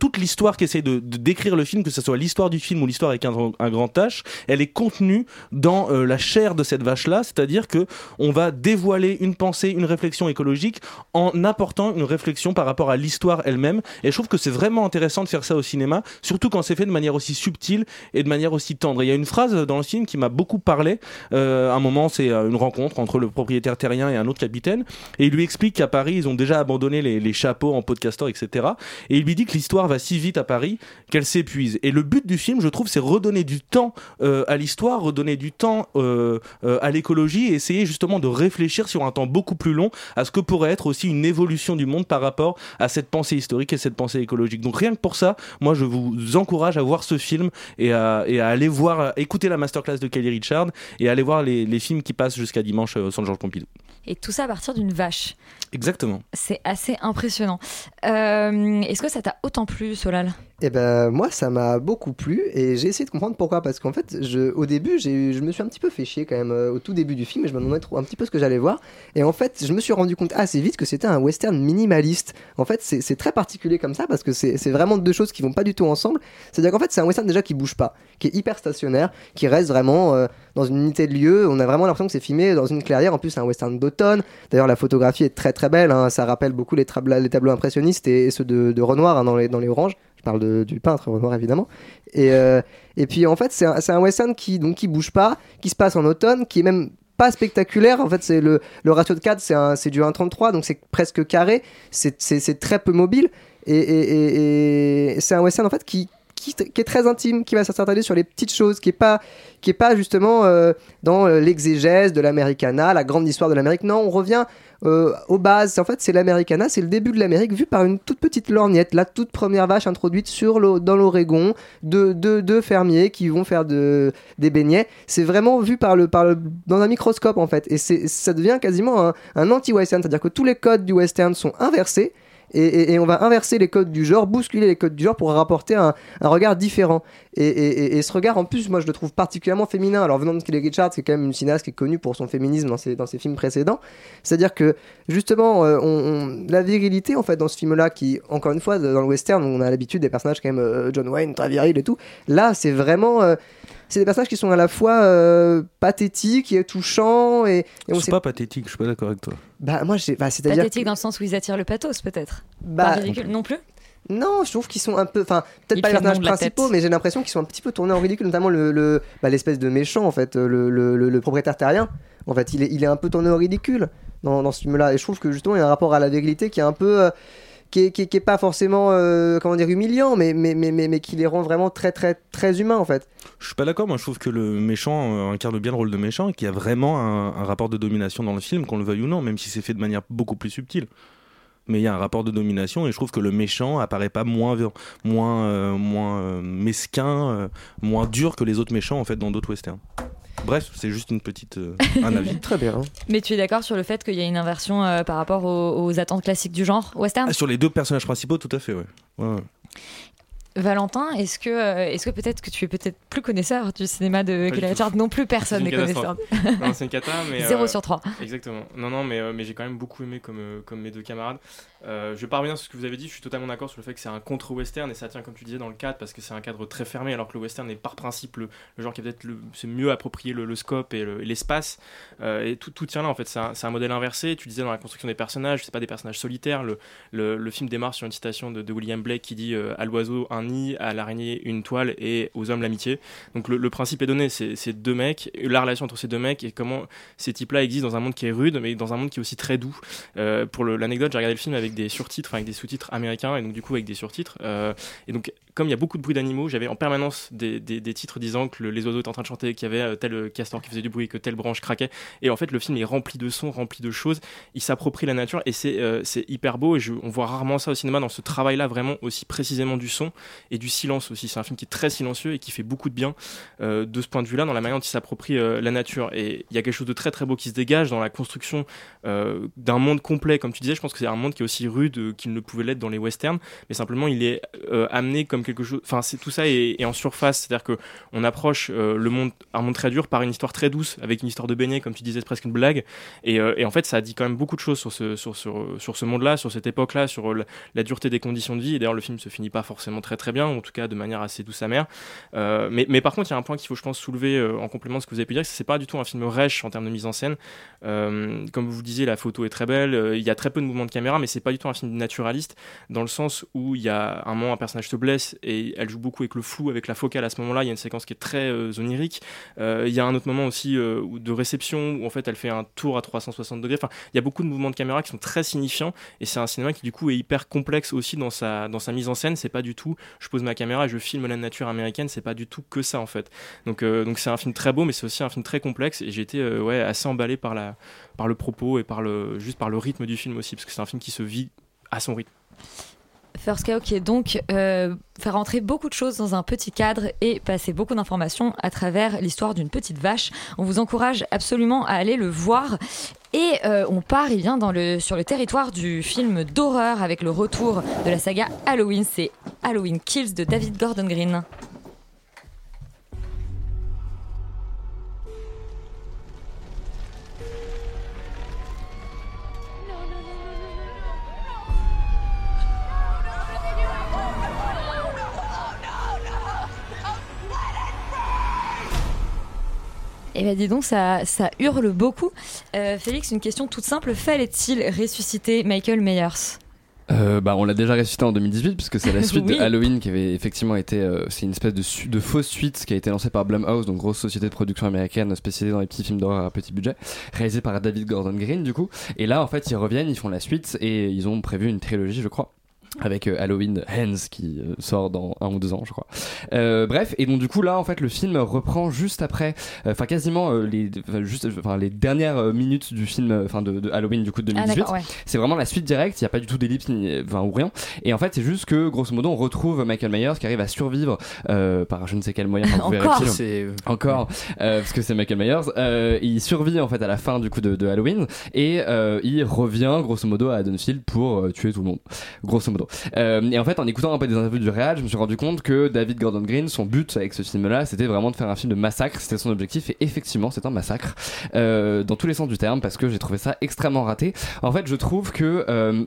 toute l'histoire qu'essaye de, décrire le film, que ce soit l'histoire du film ou l'histoire avec un, grand- un grand H, elle est contenue dans la chair de cette vache-là, c'est-à-dire que on va dévoiler une pensée, une réflexion écologique en apportant une réflexion par rapport à l'histoire elle-même. Et je trouve que c'est vraiment intéressant de faire ça au cinéma, surtout quand c'est fait de manière aussi subtile et de manière aussi tendre. Il y a une phrase dans le film qui m'a beaucoup parlé. Euh, à un moment, c'est euh, une rencontre entre le propriétaire terrien et un autre capitaine, et il lui explique qu'à Paris, ils ont déjà abandonné les, chapeaux en castor, etc. Et il lui dit que l'histoire va si vite à Paris qu'elle s'épuise. Et le but du film, je trouve, c'est redonner du temps euh, à l'histoire, redonner du temps à l'écologie et essayer justement de réfléchir sur un temps beaucoup plus long à ce que pourrait être aussi une évolution du monde par rapport à cette pensée historique et cette pensée écologique. Donc rien que pour ça, moi je vous encourage à voir ce film et à, et à aller voir, à écouter la masterclass de Kelly Richard et à aller voir les, les films qui passent jusqu'à dimanche euh, au Centre Georges Pompidou. Et tout ça à partir d'une vache. Exactement. C'est assez impressionnant. Euh, Est-ce que ça t'a autant plu, Solal? Et ben moi ça m'a beaucoup plu et j'ai essayé de comprendre pourquoi parce qu'en fait au début je me suis un petit peu fait chier quand même euh, au tout début du film et je me demandais trop- un petit peu ce que j'allais voir. Et en fait je me suis rendu compte assez vite que c'était un western minimaliste. En fait c'est très particulier comme ça parce que c'est vraiment deux choses qui vont pas du tout ensemble. C'est à dire qu'en fait c'est un western déjà qui bouge pas qui est hyper stationnaire qui reste vraiment euh, dans une unité de lieu. On a vraiment l'impression que c'est filmé dans une clairière. En plus c'est un western d'automne. D'ailleurs la photographie est très très belle hein. ça rappelle beaucoup les, tableaux impressionnistes et, ceux de, Renoir hein, dans les oranges parle de- du peintre Renoir évidemment. Et, euh, et puis en fait, c'est un, un western qui donc qui bouge pas, qui se passe en automne, qui est même pas spectaculaire. En fait, c'est le, le ratio de 4, c'est du 1,33, donc c'est presque carré. C'est- très peu mobile. Et, c'est un western en fait qui, qui, qui est très intime, qui va s'attarder sur les petites choses, qui est pas, qui est pas justement euh, dans euh, l'exégèse de l'Americana, la grande histoire de l'Amérique. Non, on revient euh, aux bases. En fait, c'est l'Americana, c'est le début de l'Amérique vu par une toute petite lorgnette, la toute première vache introduite sur dans l'Oregon, de deux fermiers qui vont faire de, des beignets. C'est vraiment vu par le, par le- dans un microscope en fait, et ça devient quasiment un, un anti-western, c'est-à-dire que tous les codes du western sont inversés. Et, et- et on va inverser les codes du genre, bousculer les codes du genre pour rapporter un, un regard différent. Et, ce regard, en plus, moi, je le trouve particulièrement féminin. Alors, venant de Kelly Richards, c'est quand même une cinéaste qui est connue pour son féminisme dans ses, dans ses films précédents. C'est-à-dire que, justement, euh, on, on- la virilité, en fait, dans ce film-là, qui, encore une fois, dans le western, on a l'habitude des personnages quand même, euh, John Wayne, très viril et tout. Là, c'est vraiment. euh, c'est des personnages qui sont à la fois euh, pathétiques et touchants. Et, et on C'est sait pas pathétique, je suis pas d'accord avec toi. Bah, moi, j'ai- bah, c'est-à-dire. Pathétique dans le sens où ils attirent le pathos, peut-être. Bah, Pas ridicule non plus. Non, je trouve qu'ils sont un peu. Enfin, peut-être pas les personnages principaux, mais j'ai l'impression qu'ils sont un petit peu tournés en ridicule, notamment le, le- bah, l'espèce de méchant, en fait, le, le- le- le propriétaire terrien. En fait, il est, il est un peu tourné au ridicule dans, dans ce film-là. Et je trouve que justement, il y a un rapport à la virilité qui est un peu. euh, qui est, pas forcément, euh, comment dire, humiliant, mais, mais, mais, mais, mais qui les rend vraiment très, très, très humains, en fait. Je suis pas d'accord, moi je trouve que le méchant euh, incarne bien le rôle de méchant qu'il y a vraiment un, rapport de domination dans le film, qu'on le veuille ou non, même si c'est fait de manière beaucoup plus subtile. Mais il y a un rapport de domination et je trouve que le méchant apparaît pas moins, moins, euh, moins euh, mesquin, moins dur que les autres méchants en fait dans d'autres westerns. Bref, c'est juste une petite euh, un avis. Très bien. Mais tu es d'accord sur le fait qu'il y a une inversion euh, par rapport aux, aux attentes classiques du genre western? Ah, sur les deux personnages principaux, tout à fait, ouais. Ouais, ouais. Valentin, est-ce que, euh, est-ce que peut-être que tu es peut-être plus connaisseur du cinéma de Kelly. Richard Non plus, personne n'est connaisseur. non, c'est une cata, mais. Zéro euh, sur trois. Exactement. Non, non, mais, euh, mais j'ai quand même beaucoup aimé comme, euh, comme mes deux camarades. Euh, je vais pas revenir sur ce que vous avez dit, je suis totalement d'accord sur le fait que c'est un contre-western et ça tient, comme tu disais, dans le cadre parce que c'est un cadre très fermé alors que le western est par principe le, le genre qui peut-être c'est mieux approprié le, le scope et le- et l'espace. Euh, et tout, tout tient là en fait, c'est un, un modèle inversé. Tu disais dans la construction des personnages, c'est pas des personnages solitaires. Le, le, film démarre sur une citation de, William Blake qui dit euh, À l'oiseau, un nid, à l'araignée, une toile et aux hommes, l'amitié. Donc le, principe est donné, c'est deux mecs, la relation entre ces deux mecs et comment ces types-là existent dans un monde qui est rude, mais dans un monde qui est aussi très doux. Euh, pour l'anecdote, j'ai regardé le film avec des surtitres, avec des sous-titres américains, et donc du coup avec des surtitres. Euh, et donc, comme il y a beaucoup de bruit d'animaux, j'avais en permanence des, des- titres disant que le- les oiseaux étaient en train de chanter, qu'il y avait euh, tel euh, castor qui faisait du bruit, que telle branche craquait. Et en fait, le film est rempli de sons, rempli de choses. Il s'approprie la nature et c'est euh, hyper beau. Et on voit rarement ça au cinéma dans ce travail-là, vraiment aussi précisément du son et du silence aussi. C'est un film qui est très silencieux et qui fait beaucoup de bien euh, de ce point de vue-là, dans la manière dont il s'approprie la nature. Et il y a quelque chose de très très beau qui se dégage dans la construction d'un monde complet. Comme tu disais, je pense que c'est un monde qui est aussi rude qu'il ne pouvait l'être dans les westerns, mais simplement il est amené comme quelque chose. Enfin, tout ça est, en surface, c'est-à-dire que on approche euh, le monde, un monde très dur par une histoire très douce, avec une histoire de beignet, comme tu disais, presque une blague. Et, euh, et en fait, ça dit quand même beaucoup de choses sur ce, sur, sur, sur ce monde-là, sur cette époque-là, sur la, la dureté des conditions de vie. Et d'ailleurs, le film se finit pas forcément très très bien, ou en tout cas de manière assez douce amère. Euh, mais, mais par contre, il y a un point qu'il faut, je pense, soulever euh, en complément de ce que vous avez pu dire, c'est pas du tout un film rêche en termes de mise en scène. Euh, comme vous disiez, la photo est très belle. euh, Il y a très peu de mouvements de caméra, mais c'est pas du tout un film naturaliste dans le sens où il y a un moment un personnage se blesse et elle joue beaucoup avec le flou, avec la focale à ce moment-là. Il y a une séquence qui est très euh, onirique. Euh, il y a un autre moment aussi euh, de réception où en fait elle fait un tour à 360 degrés. Enfin, il y a beaucoup de mouvements de caméra qui sont très signifiants et c'est un cinéma qui du coup est hyper complexe aussi dans sa dans sa mise en scène. C'est pas du tout. Je pose ma caméra et je filme la nature américaine. C'est pas du tout que ça en fait. Donc donc c'est un film très beau, mais c'est aussi un film très complexe et j'ai été ouais assez emballé par la par le propos et par le juste par le rythme du film aussi parce que c'est un film qui se vit à son rythme. First Cow qui est donc euh, faire entrer beaucoup de choses dans un petit cadre et passer beaucoup d'informations à travers l'histoire d'une petite vache. On vous encourage absolument à aller le voir. Et euh, on part eh bien, sur le territoire du film d'horreur avec le retour de la saga Halloween. C'est Halloween Kills de David Gordon Green. Eh bien dis donc, ça, ça hurle beaucoup. Euh, Félix, une question toute simple. Fallait-il ressusciter Michael Myers? Euh, bah, on l'a déjà ressuscité en 2018 puisque c'est la suite Oui. de Halloween qui avait effectivement été euh, c'est une espèce de, de fausse suite qui a été lancée par Blumhouse donc grosse société de production américaine spécialisée dans les petits films d'horreur à petit budget réalisé par David Gordon Green du coup et là en fait ils reviennent ils font la suite et ils ont prévu une trilogie je crois avec euh, Halloween Hands qui euh, sort dans un ou deux ans je crois Euh, bref et donc du coup là en fait le film reprend juste après euh, enfin quasiment euh, les enfin, juste enfin les dernières minutes du film enfin de, de Halloween du coup de Ah, 2018 d'accord, ouais. c'est vraiment la suite directe, il n'y a pas du tout d'ellipse ni enfin, ou rien. Et en fait, c'est juste que grosso modo, on retrouve Michael Myers qui arrive à survivre euh, par je ne sais quel moyen. Enfin, vous verrez Encore. C'est Encore, euh, parce que c'est Michael Myers. Euh, il survit en fait à la fin du coup de, de Halloween et euh, il revient grosso modo à Haddonfield pour euh, tuer tout le monde, grosso modo. Euh, et en fait, en écoutant un peu des interviews du réal, je me suis rendu compte que David Gordon Green, son but avec ce film-là, c'était vraiment de faire un film de massacre. C'était son objectif et effectivement, c'est un massacre euh, dans tous les sens du terme parce que j'ai trouvé ça extrêmement raté. En fait, je trouve que euh,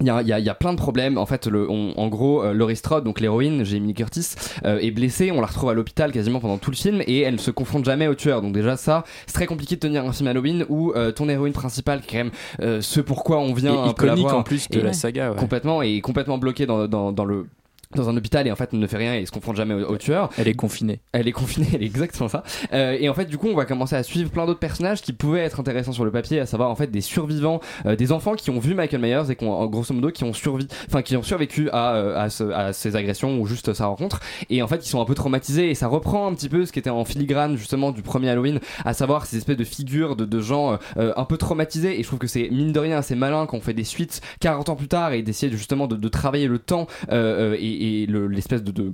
il y, a, il, y a, il y a plein de problèmes. En fait, le, on- en gros, euh, Laurie Strode, donc l'héroïne, Jamie Curtis, euh, est blessée. On la retrouve à l'hôpital quasiment pendant tout le film et elle ne se confronte jamais au tueur. Donc déjà ça, c'est très compliqué de tenir un film Halloween où euh, ton héroïne principale, qui est quand même euh, ce pourquoi on vient Et un peu la iconique voir, en plus de la saga, ouais. complètement et complètement bloquée dans, dans, dans le dans un hôpital et en fait ne fait rien et se confronte jamais au, au tueur. Elle est confinée. Elle est confinée, elle est exactement ça. Euh, et en fait, du coup, on va commencer à suivre plein d'autres personnages qui pouvaient être intéressants sur le papier, à savoir en fait des survivants, euh, des enfants qui ont vu Michael Myers et qui ont, grosso modo, qui ont survécu, enfin qui ont survécu à, euh, à, ce- à ces agressions ou juste sa rencontre. Et en fait, ils sont un peu traumatisés et ça reprend un petit peu ce qui était en filigrane justement du premier Halloween, à savoir ces espèces de figures de, de gens euh, un peu traumatisés. Et je trouve que c'est mine de rien assez malin qu'on fait des suites 40 ans plus tard et d'essayer de, justement de, de travailler le temps euh, et, et le- l'espèce de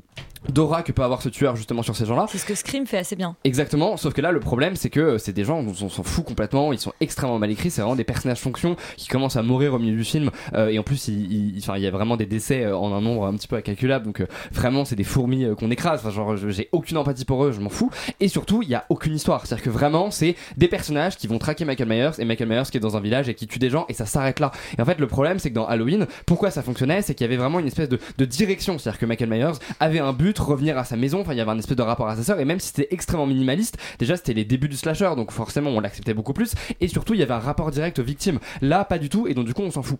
d'aura que peut avoir ce tueur justement sur ces gens-là. C'est ce que Scream fait assez bien. Exactement, sauf que là le problème c'est que euh, c'est des gens dont on s'en fout complètement, ils sont extrêmement mal écrits, c'est vraiment des personnages fonction qui commencent à mourir au milieu du film euh, et en plus il, il- enfin, il y a vraiment des décès euh, en un nombre un petit peu incalculable donc euh, vraiment c'est des fourmis euh, qu'on écrase, enfin, genre j'ai aucune empathie pour eux, je m'en fous et surtout il y a aucune histoire, c'est-à-dire que vraiment c'est des personnages qui vont traquer Michael Myers et Michael Myers qui est dans un village et qui tue des gens et ça s'arrête là. Et en fait le problème c'est que dans Halloween, pourquoi ça fonctionnait, c'est qu'il y avait vraiment une espèce de, de direction, c'est-à-dire que Michael Myers avait un but, revenir à sa maison, enfin il y avait un espèce de rapport à sa sœur et même si c'était extrêmement minimaliste, déjà c'était les débuts du slasher donc forcément on l'acceptait beaucoup plus et surtout il y avait un rapport direct aux victimes. Là pas du tout et donc du coup on s'en fout.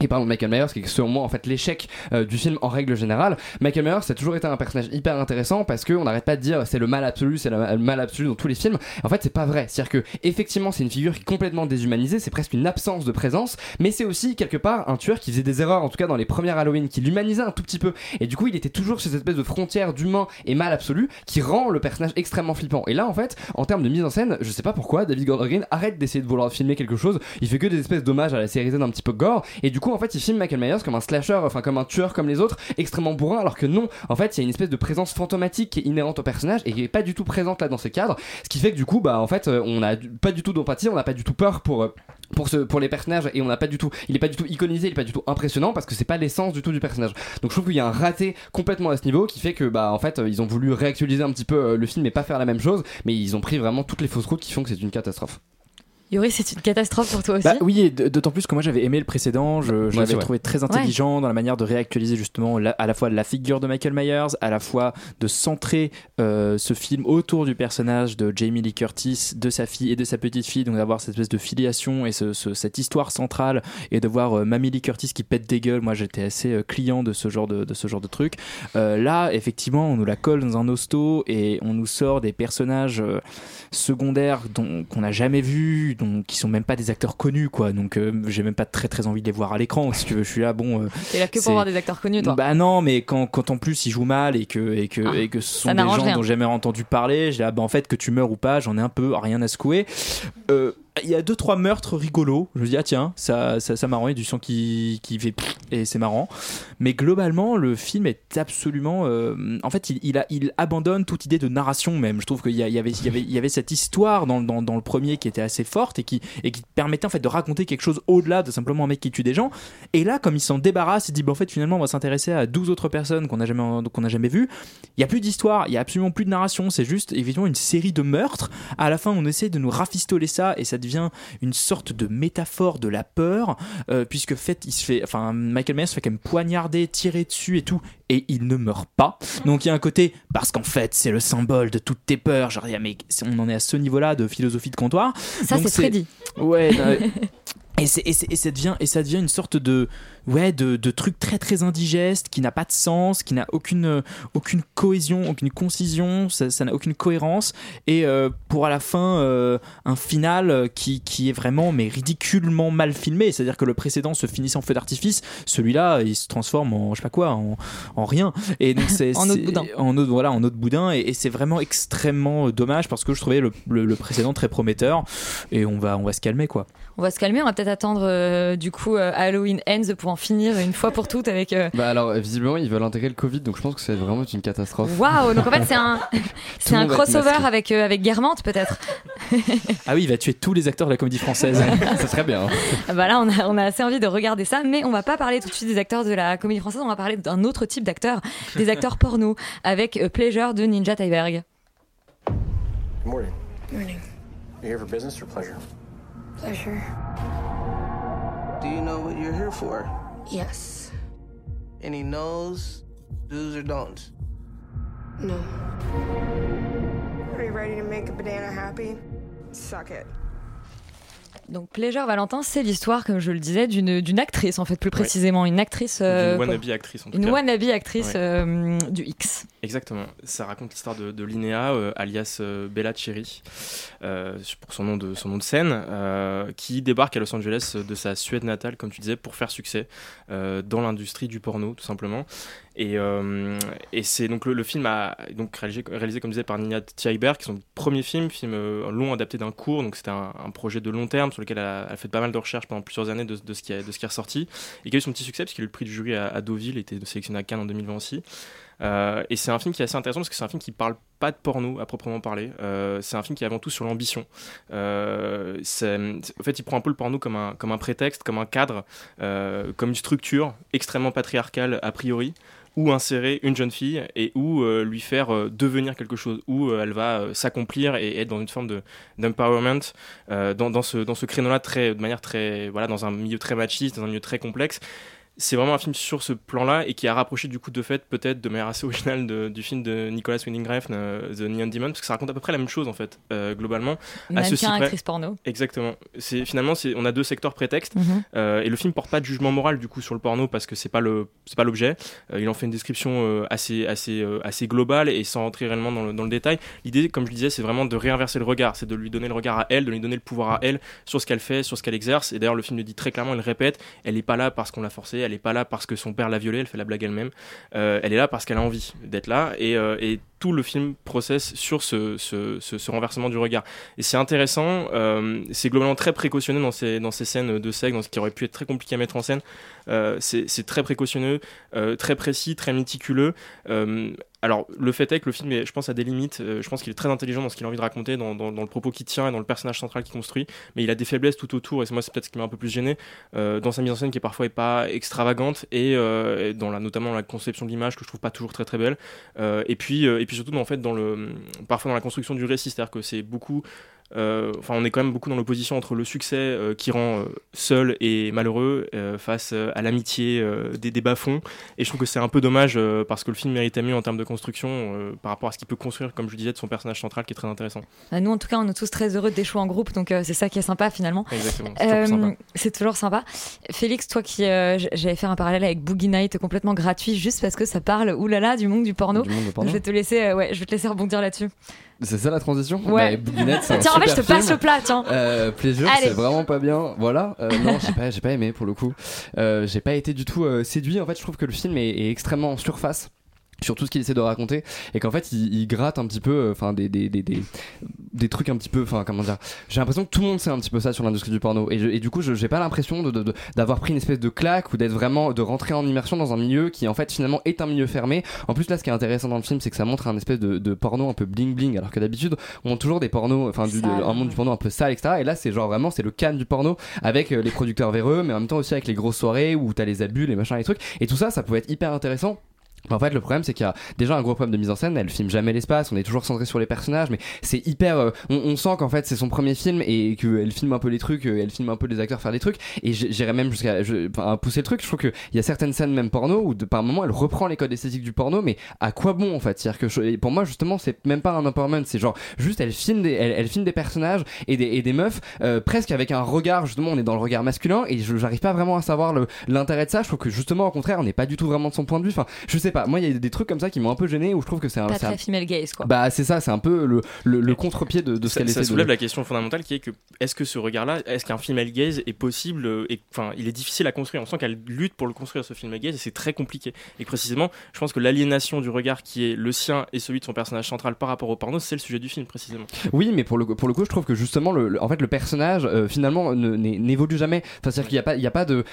Et parlons de Michael Myers, qui est selon moi en fait l'échec euh, du film en règle générale. Michael Myers, a toujours été un personnage hyper intéressant parce qu'on n'arrête pas de dire c'est le mal absolu, c'est le mal absolu dans tous les films. En fait, c'est pas vrai. C'est-à-dire que effectivement, c'est une figure complètement déshumanisée, c'est presque une absence de présence, mais c'est aussi quelque part un tueur qui faisait des erreurs, en tout cas dans les premières Halloween, qui l'humanisait un tout petit peu. Et du coup, il était toujours sur cette espèce de frontière d'humain et mal absolu qui rend le personnage extrêmement flippant. Et là, en fait, en termes de mise en scène, je sais pas pourquoi David Gordon Green arrête d'essayer de vouloir filmer quelque chose. Il fait que des espèces d'hommages à la série Z un petit peu gore. Et du coup, en fait, il filme Michael Myers comme un slasher, enfin comme un tueur comme les autres, extrêmement bourrin, alors que non. En fait, il y a une espèce de présence fantomatique qui est inhérente au personnage et qui est pas du tout présente là dans ce cadre. Ce qui fait que du coup, bah en fait, euh, on a du- pas du tout d'empathie, on n'a pas du tout peur pour. euh, pour, ce, pour les personnages et on n'a pas du tout il est pas du tout iconisé il est pas du tout impressionnant parce que c'est pas l'essence du tout du personnage donc je trouve qu'il y a un raté complètement à ce niveau qui fait que bah en fait euh, ils ont voulu réactualiser un petit peu le film et pas faire la même chose mais ils ont pris vraiment toutes les fausses routes qui font que c'est une catastrophe Yuri, c'est une catastrophe pour toi aussi. Bah oui, d'autant plus que moi j'avais aimé le précédent, je, je Ouais, c'est l'avais trouvé très intelligent dans la manière de réactualiser justement la- à la fois la figure de Michael Myers, à la fois de centrer euh, ce film autour du personnage de Jamie Lee Curtis, de sa fille et de sa petite fille, donc d'avoir cette espèce de filiation et ce- ce- cette histoire centrale et de voir euh, Mamie Lee Curtis qui pète des gueules. Moi j'étais assez euh, client de ce genre de, de ce genre de truc. Euh, là, effectivement, on nous la colle dans un hosto et on nous sort des personnages euh, secondaires dont qu'on n'a jamais vus, qui sont même pas des acteurs connus, quoi. Donc euh, j'ai même pas très très envie de les voir à l'écran. Si tu veux, je suis là, bon. euh, T'es là que pour voir des acteurs connus, toi. Bah non, mais quand, quand en plus ils jouent mal et que, et que, Ah, et que ce sont des gens rien. dont j'ai jamais entendu parler, j'ai là, bah en fait, que tu meurs ou pas, j'en ai un peu rien à secouer. Euh, Il y a deux trois meurtres rigolos. Je me dis ah tiens ça ça, marrant il y a du sang qui qui fait et c'est marrant. Mais globalement le film est absolument euh, en fait il, a il abandonne toute idée de narration même. Je trouve qu'il y, y avait il y avait il y avait cette histoire dans, dans, le premier qui était assez forte et qui et qui permettait en fait de raconter quelque chose au-delà de simplement un mec qui tue des gens. Et là comme il s'en débarrasse il dit bah en fait finalement on va s'intéresser à 12 autres personnes qu'on n'a jamais qu'on n'a jamais vues. Il y a plus d'histoire, il y a absolument plus de narration, c'est juste évidemment une série de meurtres. À la fin, on essaie de nous rafistoler ça et ça devient une sorte de métaphore de la peur, euh, puisque fait, il se fait, enfin, Michael Myers se fait quand même poignarder, tirer dessus et tout, et il ne meurt pas. Donc il y a un côté parce qu'en fait c'est le symbole de toutes tes peurs. Genre, mais on en est à ce niveau-là de philosophie de comptoir. Ça, c'est Freddy. Ouais. non, Et, c'est- et, et ça devient, et ça devient une sorte de, ouais, de, de truc très très indigeste, qui n'a pas de sens, qui n'a aucune, euh, aucune cohésion, aucune concision, ça n'a aucune cohérence. Et euh, pour à la fin, euh, un final qui, qui est vraiment mais ridiculement mal filmé. C'est-à-dire que le précédent se finissait en feu d'artifice, celui-là il se transforme en je sais pas quoi, en, en rien. Et donc c'est En autre boudin. En autre, voilà, en autre boudin. Et, et c'est vraiment extrêmement dommage parce que je trouvais le, le- le précédent très prometteur. Et on va, on va se calmer quoi. On va se calmer, on va peut-être attendre euh, du coup Halloween Ends pour en finir une fois pour toutes avec. euh, Bah alors, visiblement, ils veulent intégrer le Covid, donc je pense que c'est vraiment une catastrophe. Waouh Donc en fait c'est un c'est un va être crossover avec euh, avec Guermantes peut-être. Ah oui, il va tuer tous les acteurs de la comédie française. ça serait bien. bah là on a on a assez envie de regarder ça, mais on va pas parler tout de suite des acteurs de la comédie française, on va parler d'un autre type d'acteurs, des acteurs porno avec euh, Pleasure de Ninja Tyberg. Good morning. Morning. You here for business or pleasure? Pleasure. Do you know what you're here for? Yes. Any no's, do's, or don'ts? No. Are you ready to make a banana happy? Suck it. Donc Pleasure Valentin, c'est l'histoire, comme je le disais, d'une actrice en fait plus précisément, une actrice. euh, D'une wannabe actrice, en tout Une cas. wannabe actrice euh, du X. Exactement. Ça raconte l'histoire de, de Linnea, euh, alias euh, Bella Cherry, pour son nom de, son nom de scène, qui débarque à Los Angeles de sa Suède natale, comme tu disais, pour faire succès dans l'industrie du porno, tout simplement. Et, euh, et c'est donc le, le film a donc réalisé, réalisé comme je disais par Nina Thieber, qui est son premier film, film euh, long adapté d'un cours. Donc c'était un, projet de long terme sur lequel elle a, fait pas mal de recherches pendant plusieurs années de, de ce qui de ce qui est ressorti et qui a eu son petit succès parce a eu le prix du jury à, à Deauville, était sélectionné à Cannes en 2020 aussi. Euh, et c'est un film qui est assez intéressant parce que c'est un film qui parle pas de porno à proprement parler. Euh, c'est un film qui est avant tout sur l'ambition. Euh, en fait, il prend un peu le porno comme un, comme un prétexte, comme un cadre, comme une structure extrêmement patriarcale a priori où insérer une jeune fille et où lui faire devenir quelque chose, où elle va s'accomplir et être dans une forme de d'empowerment dans, dans ce dans ce créneau-là de manière très voilà dans un milieu très machiste, dans un milieu très complexe. C'est vraiment un film sur ce plan-là et qui a rapproché du coup de fait peut-être de manière assez originale de- du film de Nicolas Winding Refn, euh, The Neon Demon, parce que ça raconte à peu près la même chose en fait euh, globalement. À ceci Mannequin, près- actrice porno. Exactement. C'est finalement c'est on a deux secteurs prétextes Mhm. euh, et le film porte pas de jugement moral du coup sur le porno parce que c'est pas le c'est pas l'objet. Euh, il en fait une description assez assez assez globale et sans rentrer réellement dans le, dans le détail. L'idée, comme je disais, c'est vraiment de réinverser le regard, c'est de lui donner le regard à elle, de lui donner le pouvoir à elle sur ce qu'elle fait, sur ce qu'elle exerce. Et d'ailleurs le film le dit très clairement, il répète, elle est pas là parce qu'on l'a forcée, elle est pas là parce que son père l'a violée, elle fait la blague elle-même. Euh, elle est là parce qu'elle a envie d'être là et, euh, tout le film processe sur ce, renversement du regard. Et c'est intéressant, euh, c'est globalement très précautionneux dans ces, scènes de sexe, dans ce qui aurait pu être très compliqué à mettre en scène. C'est très précautionneux, très précis, très méticuleux. Alors, le fait est que le film, est, je pense, a des limites. Euh, je pense qu'il est très intelligent dans ce qu'il a envie de raconter, dans, le propos qu'il tient et dans le personnage central qu'il construit. Mais il a des faiblesses tout autour, et moi, c'est peut-être ce qui m'a un peu plus gêné, euh, dans sa mise en scène qui parfois est pas extravagante, et, euh, et dans la, notamment dans la conception de l'image que je trouve pas toujours très très belle. Et, puis, et puis surtout, dans, en fait, dans le, parfois dans la construction du récit, c'est-à-dire que c'est beaucoup. Euh, Enfin, on est quand même beaucoup dans l'opposition entre le succès euh, qui rend euh, seul et malheureux euh, face à l'amitié euh, des, des bas-fonds. Et je trouve que c'est un peu dommage euh, parce que le film méritait mieux en termes de construction euh, par rapport à ce qu'il peut construire, comme je disais, de son personnage central qui est très intéressant. Euh, Nous, en tout cas, on est tous très heureux d'échouer en groupe, donc euh, c'est ça qui est sympa finalement. Exactement, c'est toujours sympa. c'est toujours sympa. Félix, toi qui euh, j- j'avais fait un parallèle avec Boogie Night complètement gratuit, juste parce que ça parle, oulala, du monde du porno. Du monde du porno. Je vais te laisser, euh, ouais, je vais te laisser rebondir là-dessus. C'est ça la transition Ouais. Bah, c'est un Tiens, en fait, je te passe le plat, tiens. Euh, Pleasure, Allez. c'est vraiment pas bien. Voilà. Euh, non, j'ai pas, j'ai pas aimé pour le coup. Euh, j'ai pas été du tout euh, séduit. En fait, je trouve que le film est, est extrêmement en surface sur tout ce qu'il essaie de raconter et qu'en fait il, il gratte un petit peu euh, enfin des, des, des, des, des trucs un petit peu enfin comment dire j'ai l'impression que tout le monde sait un petit peu ça sur l'industrie du porno et, je- et du coup je- j'ai pas l'impression d'avoir pris une espèce de claque ou d'être vraiment de rentrer en immersion dans un milieu qui en fait finalement est un milieu fermé. En plus là ce qui est intéressant dans le film c'est que ça montre un espèce de, de porno un peu bling bling alors que d'habitude on montre toujours des pornos enfin un monde du porno un peu sale etc et là c'est genre vraiment c'est le can du porno avec euh, les producteurs véreux mais en même temps aussi avec les grosses soirées où t'as les abus les machins les trucs et tout ça ça pouvait être hyper intéressant En fait, le problème, c'est qu'il y a déjà un gros problème de mise en scène. Elle filme jamais l'espace. On est toujours centré sur les personnages, mais c'est hyper. euh, on, on sent qu'en fait, c'est son premier film et qu'elle filme un peu les trucs. euh, Elle filme un peu les acteurs faire des trucs. Et j'irais même jusqu'à pousser le truc. Je trouve qu'il y a certaines scènes, même porno, où de, par moment, elle reprend les codes esthétiques du porno, mais à quoi bon en fait? C'est-à-dire que je- pour moi, justement, c'est même pas un empowerment. C'est genre juste, elle filme des, elle, elle filme des personnages et des, et des meufs euh, presque avec un regard. Justement, on est dans le regard masculin et je- j'arrive pas vraiment à savoir l'intérêt de ça. Je trouve que justement, au contraire, on n'est pas du tout vraiment de son point de vue. Enfin, je sais pas. Moi, il y a des trucs comme ça qui m'ont un peu gêné où je trouve que c'est un. Pas c'est un- très female gaze, quoi. Bah, c'est ça. C'est un peu le, le, le contre-pied de, de ce ça, qu'elle ça essaie soulève de. la question fondamentale qui est que est-ce que ce regard-là, est-ce qu'un female gaze est possible et enfin il est difficile à construire. On sent qu'elle lutte pour le construire ce female gaze et c'est très compliqué. Et précisément, je pense que l'aliénation du regard qui est le sien et celui de son personnage central par rapport au porno, c'est le sujet du film précisément. Oui, mais pour le, pour le coup, je trouve que justement, le, le- en fait, le personnage, euh, finalement, n'évolue jamais. Enfin, c'est-à-dire qu'il n'y a pas, il y a pas de.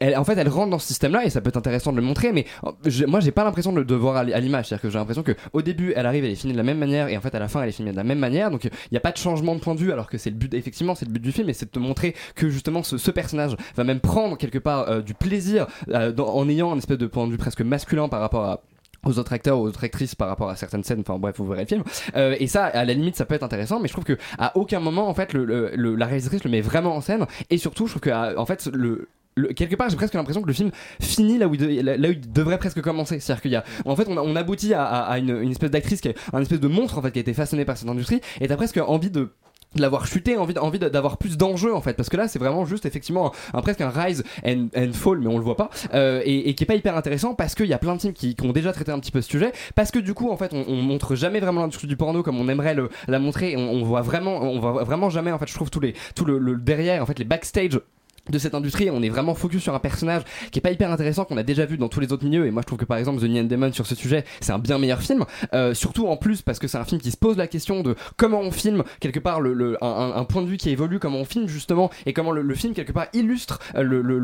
elle- en fait, elle rentre dans ce système-là et ça peut être intéressant de le montrer, mais j'ai- moi, pas l'impression de de voir à l'image. C'est-à-dire que j'ai l'impression que au début, elle arrive, elle est filmée de la même manière et en fait, à la fin, elle est filmée de la même manière. Donc, il n'y a pas de changement de point de vue, alors que c'est le but, effectivement, c'est le but du film et c'est de te montrer que justement, ce, personnage va même prendre quelque part euh, du plaisir euh, en ayant un espèce de point de vue presque masculin par rapport aux autres acteurs, aux autres actrices par rapport à certaines scènes. Enfin bref, vous verrez le film. Euh, et ça, à la limite, ça peut être intéressant, mais je trouve que à aucun moment, en fait, la réalisatrice le met vraiment en scène. Et surtout, je trouve que en fait, le quelque part j'ai presque l'impression que le film finit là où il, devrait presque commencer. C'est à dire qu'il y a en fait on, aboutit à, une, espèce d'actrice un espèce de monstre en fait qui a été façonné par cette industrie et t'as presque envie de l'avoir chuté, envie, d'avoir plus d'enjeux en fait, parce que là c'est vraiment juste effectivement un, presque un rise and, fall, mais on le voit pas, euh, et, qui est pas hyper intéressant parce qu'il y a plein de films qui, ont déjà traité un petit peu ce sujet, parce que du coup en fait on, on montre jamais vraiment l'industrie du porno comme on aimerait la montrer, on, on voit vraiment, on voit vraiment jamais en fait je trouve tous les, tout le, le derrière en fait les backstage de cette industrie on est vraiment focus sur un personnage qui est pas hyper intéressant qu'on a déjà vu dans tous les autres milieux et moi je trouve que par exemple The Neon Demon sur ce sujet c'est un bien meilleur film. Euh, surtout en plus parce que c'est un film qui se pose la question de comment on filme quelque part le, le- un, point de vue qui évolue comment on filme justement et comment le, film quelque part illustre euh, le- le-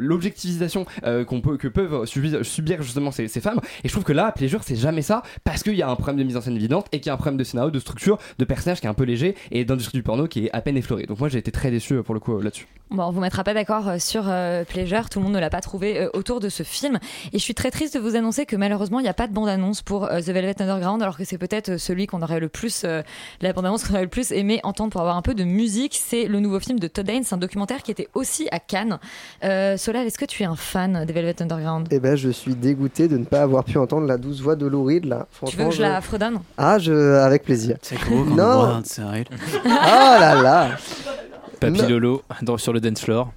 l'objectivisation euh, qu'on peut que peuvent subir, justement ces, ces femmes. Et je trouve que là Pleasure c'est jamais ça parce qu'il y a un problème de mise en scène évidente et qu'il y a un problème de scénario de structure de personnage qui est un peu léger et d'industrie du porno qui est à peine effleuré donc moi j'ai été très déçu pour le coup là-dessus. Bon, on vous pas d'accord euh, sur euh, Pleasure, tout le monde ne l'a pas trouvé euh, autour de ce film. Et je suis très triste de vous annoncer que malheureusement, il n'y a pas de bande-annonce pour euh, The Velvet Underground, alors que c'est peut-être celui qu'on aurait le plus, euh, la bande-annonce qu'on aurait le plus aimé entendre pour avoir un peu de musique. C'est le nouveau film de Todd Haynes, un documentaire qui était aussi à Cannes. Euh, Solal, est-ce que tu es un fan des Velvet Underground? Eh ben, je suis dégoûté de ne pas avoir pu entendre la douce voix de Lou Reed, là. Tu veux Franchement, que je la fredonne? Ah, je... avec plaisir. C'est on Non. Oh là là Papy Non. Lolo dans- sur le dance floor.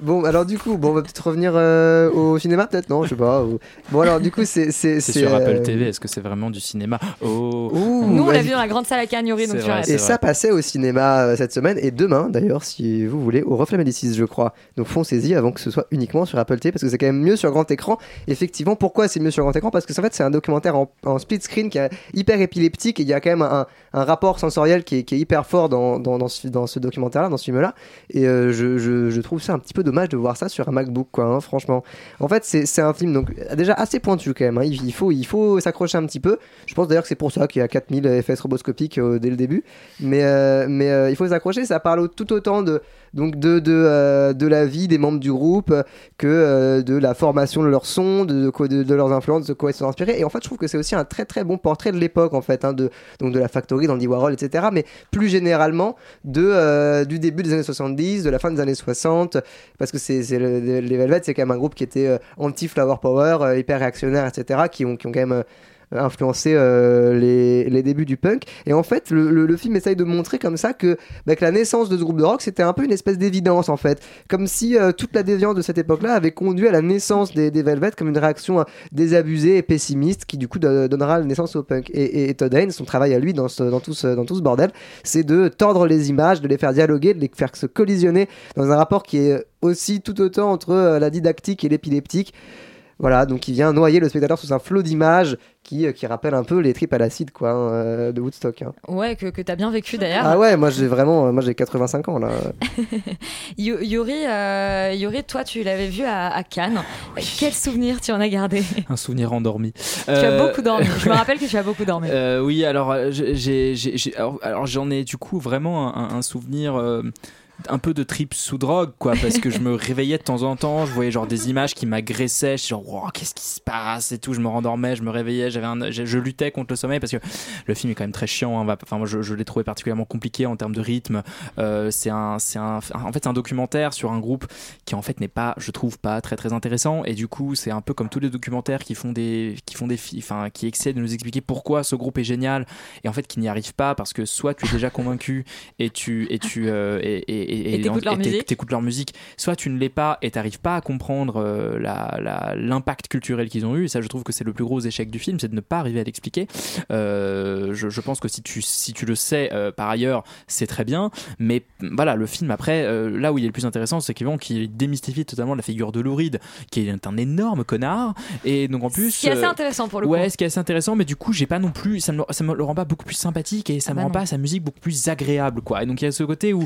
Bon, alors du coup, bon, on va peut-être revenir euh, au cinéma, peut-être Non, je sais pas. ou- Bon, alors du coup, c'est... C'est sur Apple euh, TV. Est-ce que c'est vraiment du cinéma? Oh. Ouh, Nous, on l'a vu dans la grande salle à Yuri, donc vrai. Et ça passait au cinéma euh, cette semaine et demain d'ailleurs, si vous voulez, au Reflet Médicis, je crois. Donc foncez-y avant que ce soit uniquement sur Apple TV parce que c'est quand même mieux sur grand écran. Effectivement, pourquoi c'est mieux sur grand écran? Parce que en fait, c'est un documentaire en, en split screen qui est hyper épileptique et il y a quand même un, un rapport sensoriel qui est, hyper fort dans, ce, documentaire-là, dans ce film-là. Et euh, je, trouve ça un petit peu dommage de voir ça sur un MacBook, quoi, hein, franchement. En fait, c'est un film donc déjà assez pointu quand même. hein. Il, faut, s'accrocher un petit peu. Je pense d'ailleurs que c'est pour ça qu'il y a 4000 effets stroboscopiques euh, dès le début. Mais, euh, euh, il faut s'accrocher. Ça parle tout autant de, donc de, de, euh, de la vie des membres du groupe euh, que euh, de la formation de leur son, de, de, leurs influences, de quoi ils sont inspirés. Et en fait, je trouve que c'est aussi un très très bon portrait de l'époque, en fait, hein, de, donc de la Factory, d'Andy Warhol, etc. Mais plus généralement, de, du début des années 70, de la fin des années 60, parce que c'est le- les Velvet, c'est quand même un groupe qui était anti-flower power, hyper réactionnaire, etc., qui ont, qui ont quand même. Influencé euh, les, les débuts du punk. Et en fait le, le- film essaye de montrer comme ça que, bah, la naissance de ce groupe de rock c'était un peu une espèce d'évidence en fait. Comme si euh, toute la déviance de cette époque là avait conduit à la naissance des, des Velvet comme une réaction euh, désabusée et pessimiste qui du coup do- donnera la naissance au punk. Et, et- Todd Haynes son travail à lui dans, dans, tout, ce, dans tout ce bordel c'est de tordre les images de les faire dialoguer de les faire se collisionner dans un rapport qui est aussi tout autant entre la didactique et l'épileptique voilà, donc il vient noyer le spectateur sous un flot d'images qui, euh, qui rappelle un peu les tripes à l'acide quoi, hein, euh, de Woodstock. hein. Ouais, que, que t'as bien vécu d'ailleurs. Ah ouais, moi j'ai vraiment, euh, moi j'ai 85 ans là. Yuri, euh, Yuri, toi, tu l'avais vu à, à Cannes. Quel souvenir tu en as gardé? Un souvenir endormi. Tu as beaucoup dormi. Je me rappelle que tu as beaucoup dormi. Euh, oui, alors j'ai- j'ai- j'ai- j'ai- alors, alors, j'en ai du coup vraiment un, un souvenir. Un peu de trip sous drogue, quoi, parce que je me réveillais de temps en temps, je voyais genre des images qui m'agressaient, je genre, Wow, qu'est-ce qui se passe et tout, je me rendormais, je me réveillais, j'avais je, luttais contre le sommeil parce que le film est quand même très chiant, hein, enfin, moi je, je l'ai trouvé particulièrement compliqué en termes de rythme. Euh, c'est un, c'est un, en fait, un documentaire sur un groupe qui en fait n'est pas, je trouve pas très très intéressant, et du coup, c'est un peu comme tous les documentaires qui font des, qui font des, fi- enfin, qui essaient de nous expliquer pourquoi ce groupe est génial, et en fait qui n'y arrivent pas parce que soit tu es déjà convaincu et tu, et tu, euh, et, et, Et t'écoutes leur leur musique, soit tu ne l'es pas et t'arrives pas à comprendre euh, l'impact culturel qu'ils ont eu. Et ça, je trouve que c'est le plus gros échec du film, c'est de ne pas arriver à l'expliquer. Euh, je, je pense que si tu, si tu le sais euh, par ailleurs, c'est très bien. Mais voilà, le film après, là où il est le plus intéressant, c'est qu'il démystifie totalement la figure de Lou Reed, qui est un énorme connard. Et donc en plus, Ce qui est assez intéressant pour le ouais, coup. ce qui est assez intéressant, mais du coup, j'ai pas non plus, ça me, ça me le rend pas beaucoup plus sympathique et ça Ah me bah rend non. pas sa musique beaucoup plus agréable, quoi. Et donc il y a ce côté où,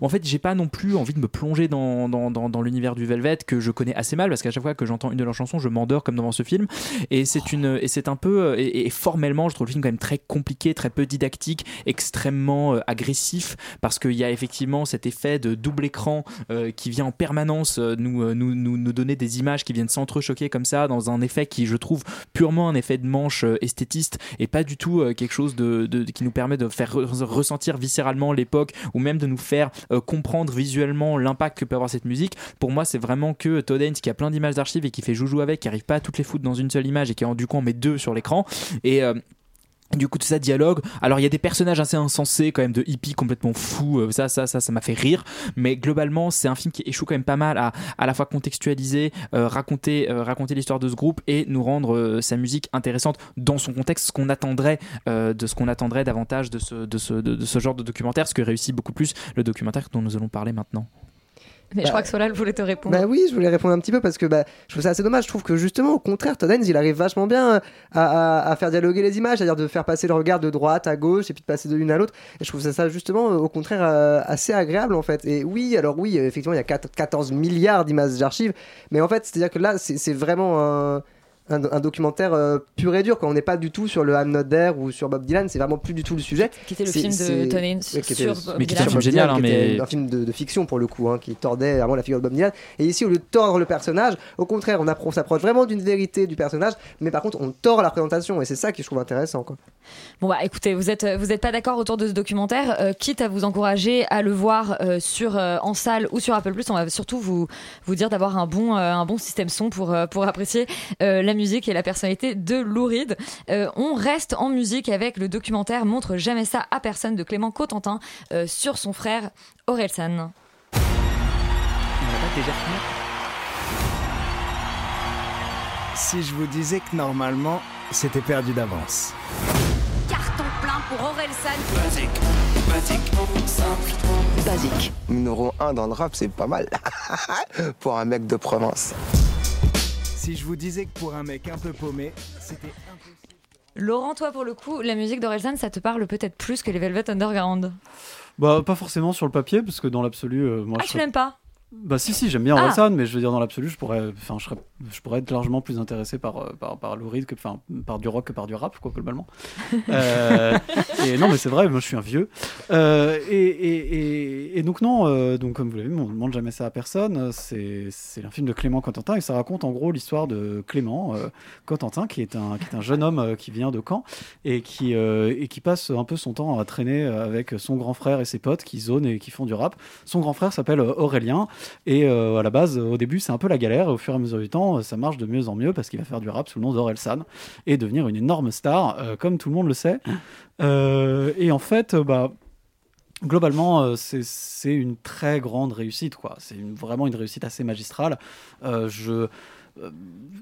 où, en fait, j'ai pas non plus envie de me plonger dans, dans, dans, l'univers du Velvet que je connais assez mal parce qu'à chaque fois que j'entends une de leurs chansons, je m'endors comme devant ce film. Et c'est une, et c'est un peu, euh, et, formellement, je trouve le film quand même très compliqué, très peu didactique, extrêmement euh, agressif parce qu'il y a effectivement cet effet de double écran euh, qui vient en permanence nous, nous, nous, nous donner des images qui viennent s'entrechoquer comme ça dans un effet qui, je trouve, purement un effet de manche esthétiste et pas du tout quelque chose de, de- qui nous permet de faire re- ressentir viscéralement l'époque ou même de nous faire euh, comprendre visuellement l'impact que peut avoir cette musique. Pour moi, c'est vraiment que Todd qui a plein d'images d'archives et qui fait joujou avec, qui arrive pas à toutes les foutre dans une seule image et qui en du coup en met deux sur l'écran. Et euh, du coup, tout ça dialogue. Alors, il y a des personnages assez insensés, quand même, de hippies complètement fous. Euh, Ça, ça, ça, ça m'a fait rire. Mais globalement, c'est un film qui échoue quand même pas mal à à la fois contextualiser, euh, raconter, euh, raconter l'histoire de ce groupe et nous rendre sa musique intéressante dans son contexte, ce qu'on attendrait davantage de ce genre de documentaire, ce que réussit beaucoup plus le documentaire dont nous allons parler maintenant. Mais je crois que Solal voulait te répondre. Bah oui, je voulais répondre un petit peu parce que bah, je trouve ça assez dommage. Je trouve que justement, au contraire, Todd Haynes, il arrive vachement bien à, à- à faire dialoguer les images, c'est-à-dire de faire passer le regard de droite à gauche et puis de passer de l'une à l'autre. Et je trouve ça, ça justement, euh, au contraire, euh, assez agréable en fait. Et oui, alors oui, euh, effectivement, il y a 4 14 milliards d'images d'archives, mais en fait, c'est-à-dire que là, c'est vraiment un. Un, un documentaire euh, pur et dur quand on n'est pas du tout sur le I'm Not There ou sur Bob Dylan c'est vraiment plus du tout le sujet Qui était le film de c'est- Todd Haynes Ouais, qui était- sur Bob Mais qui était un film génial, Dylan, hein, qui était mais- un film de, de fiction pour le coup, hein, qui tordait vraiment la figure de Bob Dylan. Et ici, au lieu de tordre le personnage, au contraire, on, appro- on s'approche vraiment d'une vérité du personnage, mais par contre, on tord la représentation, et c'est ça que je trouve intéressant. Quoi. Bon bah écoutez, vous êtes vous êtes pas d'accord autour de ce documentaire, euh, quitte à vous encourager à le voir euh, sur euh, en salle ou sur Apple on va surtout vous vous dire d'avoir un bon un bon système son pour pour apprécier la musique et la personnalité de Lou Reed. On reste en musique avec le documentaire montre jamais ça à personne de Clément Cotentin sur son frère Orelsan. Si je vous disais que normalement, c'était perdu d'avance. Pour Orelsan. Basique, basique, simple, basique. Numéro 1 dans le rap, c'est pas mal. pour un mec de province. Si je vous disais que pour un mec un peu paumé, c'était Laurent, toi pour le coup, la musique d'Orelsan, ça te parle peut-être plus que les Velvet Underground. Bah, pas forcément sur le papier, parce que dans l'absolu, euh, moi Ah, je tu serais- l'aimes pas Bah si si j'aime bien Ah. Orelsan mais je veux dire dans l'absolu je pourrais enfin je serais je pourrais être largement plus intéressé par euh, par par Lou Reed que enfin par du rock que par du rap quoi globalement. Euh, et non mais c'est vrai moi je suis un vieux Euh, et, et, et, et donc non euh, donc comme vous l'avez vu on ne demande jamais ça à personne c'est c'est un film de Clément Cotentin et ça raconte en gros l'histoire de Clément Cotentin qui est un qui est un jeune homme qui vient de Caen et qui et qui passe un peu son temps à traîner avec son grand frère et ses potes qui zonent et qui font du rap. Son grand frère s'appelle Aurélien et euh, à la base, au début, c'est un peu la galère. Au fur et à mesure du temps, ça marche de mieux en mieux parce qu'il va faire du rap sous le nom d'Orelsan et devenir une énorme star, euh, comme tout le monde le sait. Euh, et en fait, bah. Globalement, c'est- une très grande réussite, quoi. C'est vraiment une réussite assez magistrale. Je,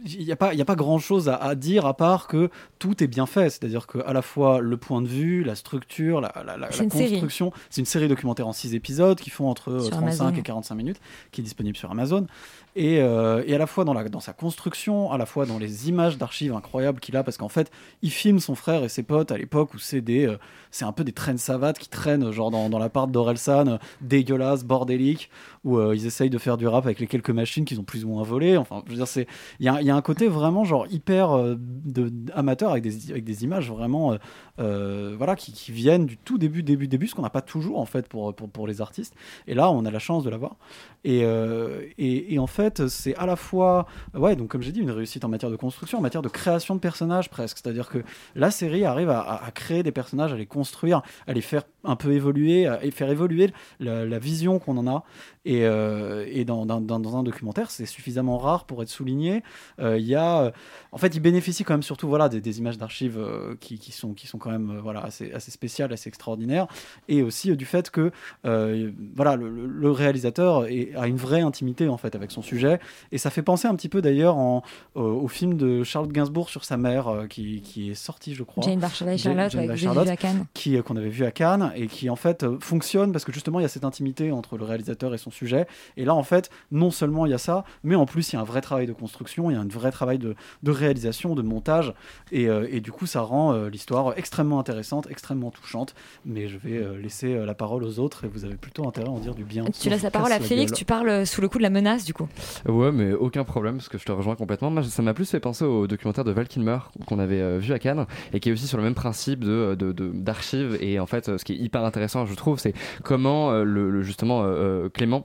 il n'y a pas, il y a pas grand chose à, à dire à part que tout est bien fait. C'est-à-dire qu'à la fois le point de vue, la structure, la, construction. C'est une série documentaire en 6 épisodes qui font entre euh, Sur 35 Amazon. et 45 minutes, qui est disponible sur Amazon. Et, euh, et à la fois dans, la, dans sa construction, à la fois dans les images d'archives incroyables qu'il a, parce qu'en fait, il filme son frère et ses potes à l'époque où c'est des, euh, c'est un peu des traînes savates qui traînent genre dans, dans l'appart d'Orelsan, euh, dégueulasse, bordélique, où euh, ils essayent de faire du rap avec les quelques machines qu'ils ont plus ou moins volées. Enfin, je veux dire, c'est, il y a, y a un côté vraiment genre hyper euh, de, amateur avec des, avec des images vraiment euh, euh, voilà qui, qui viennent du tout début début début ce qu'on n'a pas toujours en fait pour, pour, pour les artistes et là on a la chance de l'avoir et, euh, et, et en fait c'est à la fois ouais donc comme j'ai dit une réussite en matière de construction en matière de création de personnages presque. C'est à dire que la série arrive à, créer des personnages à les construire à les faire un peu évoluer à faire évoluer la vision qu'on en a et, euh, et dans, dans, dans- dans un documentaire c'est suffisamment rare pour être souligné. Euh, il y a euh, en fait il bénéficie quand même surtout voilà des, des images d'archives qui, qui sont qui sont quand même voilà assez, assez spéciales assez extraordinaires. Et aussi du fait que voilà le, réalisateur est- a une vraie intimité en fait avec son sujet. Et ça fait penser un petit peu d'ailleurs au, film de Charlotte Gainsbourg sur sa mère qui, qui est sorti je crois. Jane Jane- Charlotte, Jane j'ai vu Charlotte, à Cannes. qui qu'on avait vu à Cannes et qui en fait fonctionne parce que justement il y a cette intimité entre le réalisateur et son sujet et là en fait non seulement il y a ça mais en plus il y a un vrai travail de construction il y a un vrai travail de, de réalisation de montage et, euh, et du coup ça rend euh, l'histoire extrêmement intéressante extrêmement touchante mais je vais euh, laisser euh, la parole aux autres et vous avez plutôt intérêt à en dire du bien Tu laisses la parole à Félix, tu parles sous le coup de la menace du coup. Ouais, mais aucun problème parce que je te rejoins complètement. Moi, ça m'a plus fait penser au documentaire de Val Kilmer qu'on avait euh, vu à Cannes et qui est aussi sur le même principe de de- de- d'archives. et en fait, ce qui est hyper intéressant, je trouve, c'est comment euh, le, le- justement Clément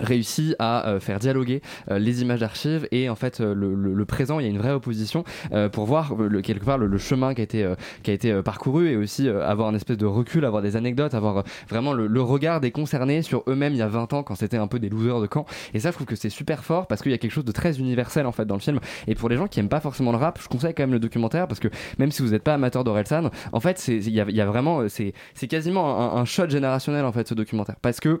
réussit à euh, faire dialoguer euh, les images d'archives et en fait euh, le, le- le présent il y a une vraie opposition pour voir le, quelque part le, chemin qui a été qui a été parcouru et aussi avoir un espèce de recul avoir des anecdotes avoir vraiment le, regard des concernés sur eux-mêmes il y a 20 ans quand c'était un peu des losers de camp. Et ça je trouve que c'est super fort parce qu'il y a quelque chose de très universel en fait dans le film. Et pour les gens qui aiment pas forcément le rap je conseille quand même le documentaire parce que même si vous n'êtes pas amateur d'Orelsan en fait il y y a vraiment c'est quasiment un, un shot générationnel en fait ce documentaire. Parce que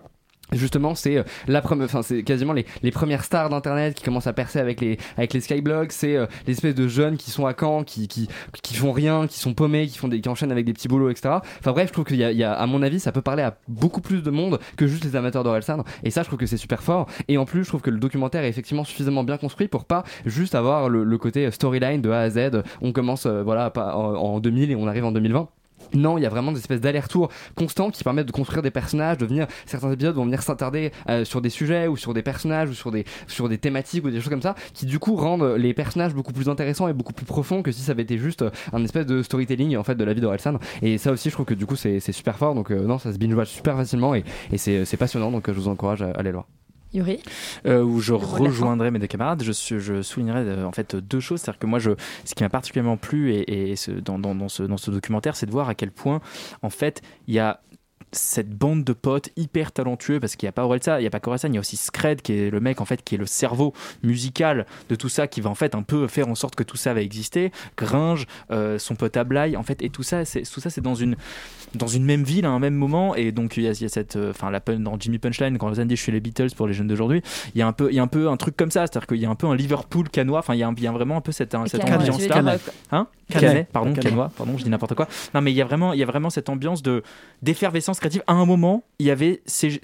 Justement, c'est euh, la première, enfin c'est quasiment les, premières stars d'internet qui commencent à percer avec les avec les skyblogs. C'est euh, l'espèce de jeunes qui sont à Caen, qui, qui font rien, qui sont paumés, qui font des qui enchaînent avec des petits boulots, etc. Enfin bref, je trouve qu'il à mon avis, ça peut parler à beaucoup plus de monde que juste les amateurs d'Orelsan. Et ça, je trouve que c'est super fort. Et en plus, je trouve que le documentaire est effectivement suffisamment bien construit pour pas juste avoir le, côté storyline de A à Z. On commence euh, voilà en 2000 et on arrive en 2020. Non, il y a vraiment des espèces d'allers-retours constants qui permettent de construire des personnages, de venir certains épisodes vont venir s'attarder euh, sur des sujets ou sur des personnages ou sur des sur des thématiques ou des choses comme ça qui du coup rendent les personnages beaucoup plus intéressants et beaucoup plus profonds que si ça avait été juste euh, un espèce de storytelling en fait de la vie d'Orelsan. Et ça aussi je trouve que du coup c'est super fort. Donc euh, non ça se binge watch super facilement et, et c'est passionnant. Donc je vous encourage à, à aller le voir. Yuri Euh, où je rejoindrai mes deux camarades, je, je soulignerai euh, en fait deux choses. C'est-à-dire que moi, je, ce qui m'a particulièrement plu et, et ce- dans, dans, dans ce, dans ce documentaire, c'est de voir à quel point, en fait, il y a cette bande de potes hyper talentueux parce qu'il n'y a pas Orelsan, il y a pas Orelsan, il y a aussi Scred qui est le mec en fait qui est le cerveau musical de tout ça qui va en fait un peu faire en sorte que tout ça va exister. Gringe, euh, son pote Ablaye en fait et tout ça c'est tout ça c'est dans une dans une même ville à un même moment et donc il y a, il y a cette euh, enfin la pun dans Jimmy Punchline quand Orelsan dit je suis les Beatles pour les jeunes d'aujourd'hui il y a un peu il y a un peu un truc comme ça c'est-à-dire qu'il y a un peu un Liverpool canois enfin il y a, un- il y a vraiment un peu cette, cette ambiance là euh, hein Canet. Pardon canois pardon je dis n'importe quoi non mais il y a vraiment il y a vraiment cette ambiance de d'effervescence à un moment il y avait ces,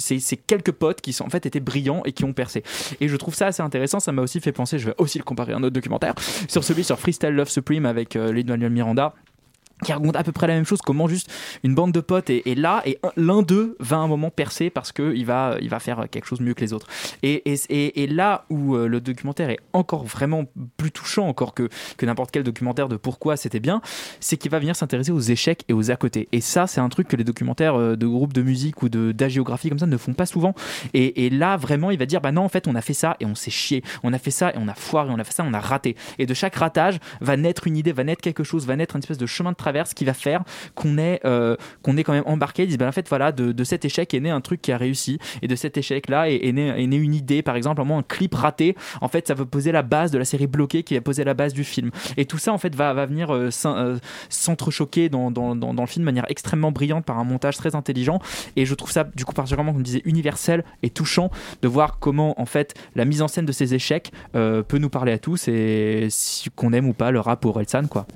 quelques potes qui sont en fait étaient brillants et qui ont percé. Et je trouve ça assez intéressant ça m'a aussi fait penser je vais aussi le comparer à un autre documentaire sur celui sur Freestyle Love Supreme avec euh, Lin-Manuel Miranda qui raconte à peu près la même chose, comment juste une bande de potes est, là et un- l'un d'eux va à un moment percer parce qu'il va, il va faire quelque chose mieux que les autres. Et, et, là où euh, le documentaire est encore vraiment plus touchant encore que, que n'importe quel documentaire de pourquoi c'était bien, c'est qu'il va venir s'intéresser aux échecs et aux à côté. Et ça, c'est un truc que les documentaires euh, de groupes de musique ou d'agiographie comme ça ne font pas souvent. Et, et là, vraiment, il va dire, bah non, en fait, on a fait ça et on s'est chié. On a fait ça et on a foiré. On a fait ça, on a raté. Et de chaque ratage va naître une idée, va naître quelque chose, va naître une espèce de chemin de traverse qui va faire qu'on est, euh, qu'on est quand même embarqué. Ils disent, bah en fait, voilà, de, de cet échec est né un truc qui a réussi. Et de cet échec-là est, est, né, une idée, par exemple, un clip raté. En fait, ça va poser la base de la série bloquée qui va poser la base du film. Et tout ça, en fait, va, va venir euh, euh, s'entrechoquer dans, dans, dans, le film de manière extrêmement brillante par un montage très intelligent. Et je trouve ça, du coup, particulièrement, comme je disais, universel et touchant de voir comment, en fait, la mise en scène de ces échecs euh, peut nous parler à tous et si qu'on aime ou pas le rap ou Orelsan, quoi.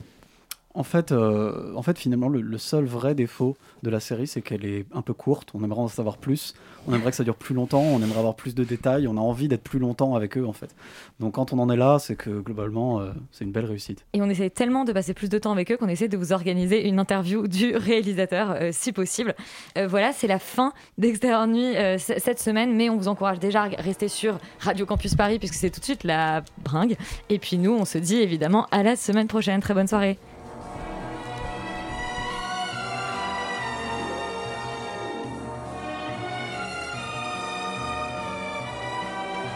En fait, euh, en fait, finalement, le, seul vrai défaut de la série, c'est qu'elle est un peu courte. On aimerait en savoir plus. On aimerait que ça dure plus longtemps. On aimerait avoir plus de détails. On a envie d'être plus longtemps avec eux, en fait. Donc, quand on en est là, c'est que globalement, euh, c'est une belle réussite. Et on essaie tellement de passer plus de temps avec eux qu'on essaie de vous organiser une interview du réalisateur, euh, si possible. Voilà, c'est la fin d'Extérieur Nuit cette semaine, mais on vous encourage déjà à rester sur Radio Campus Paris, puisque c'est tout de suite la bringue. Et puis nous, on se dit évidemment à la semaine prochaine. Très bonne soirée.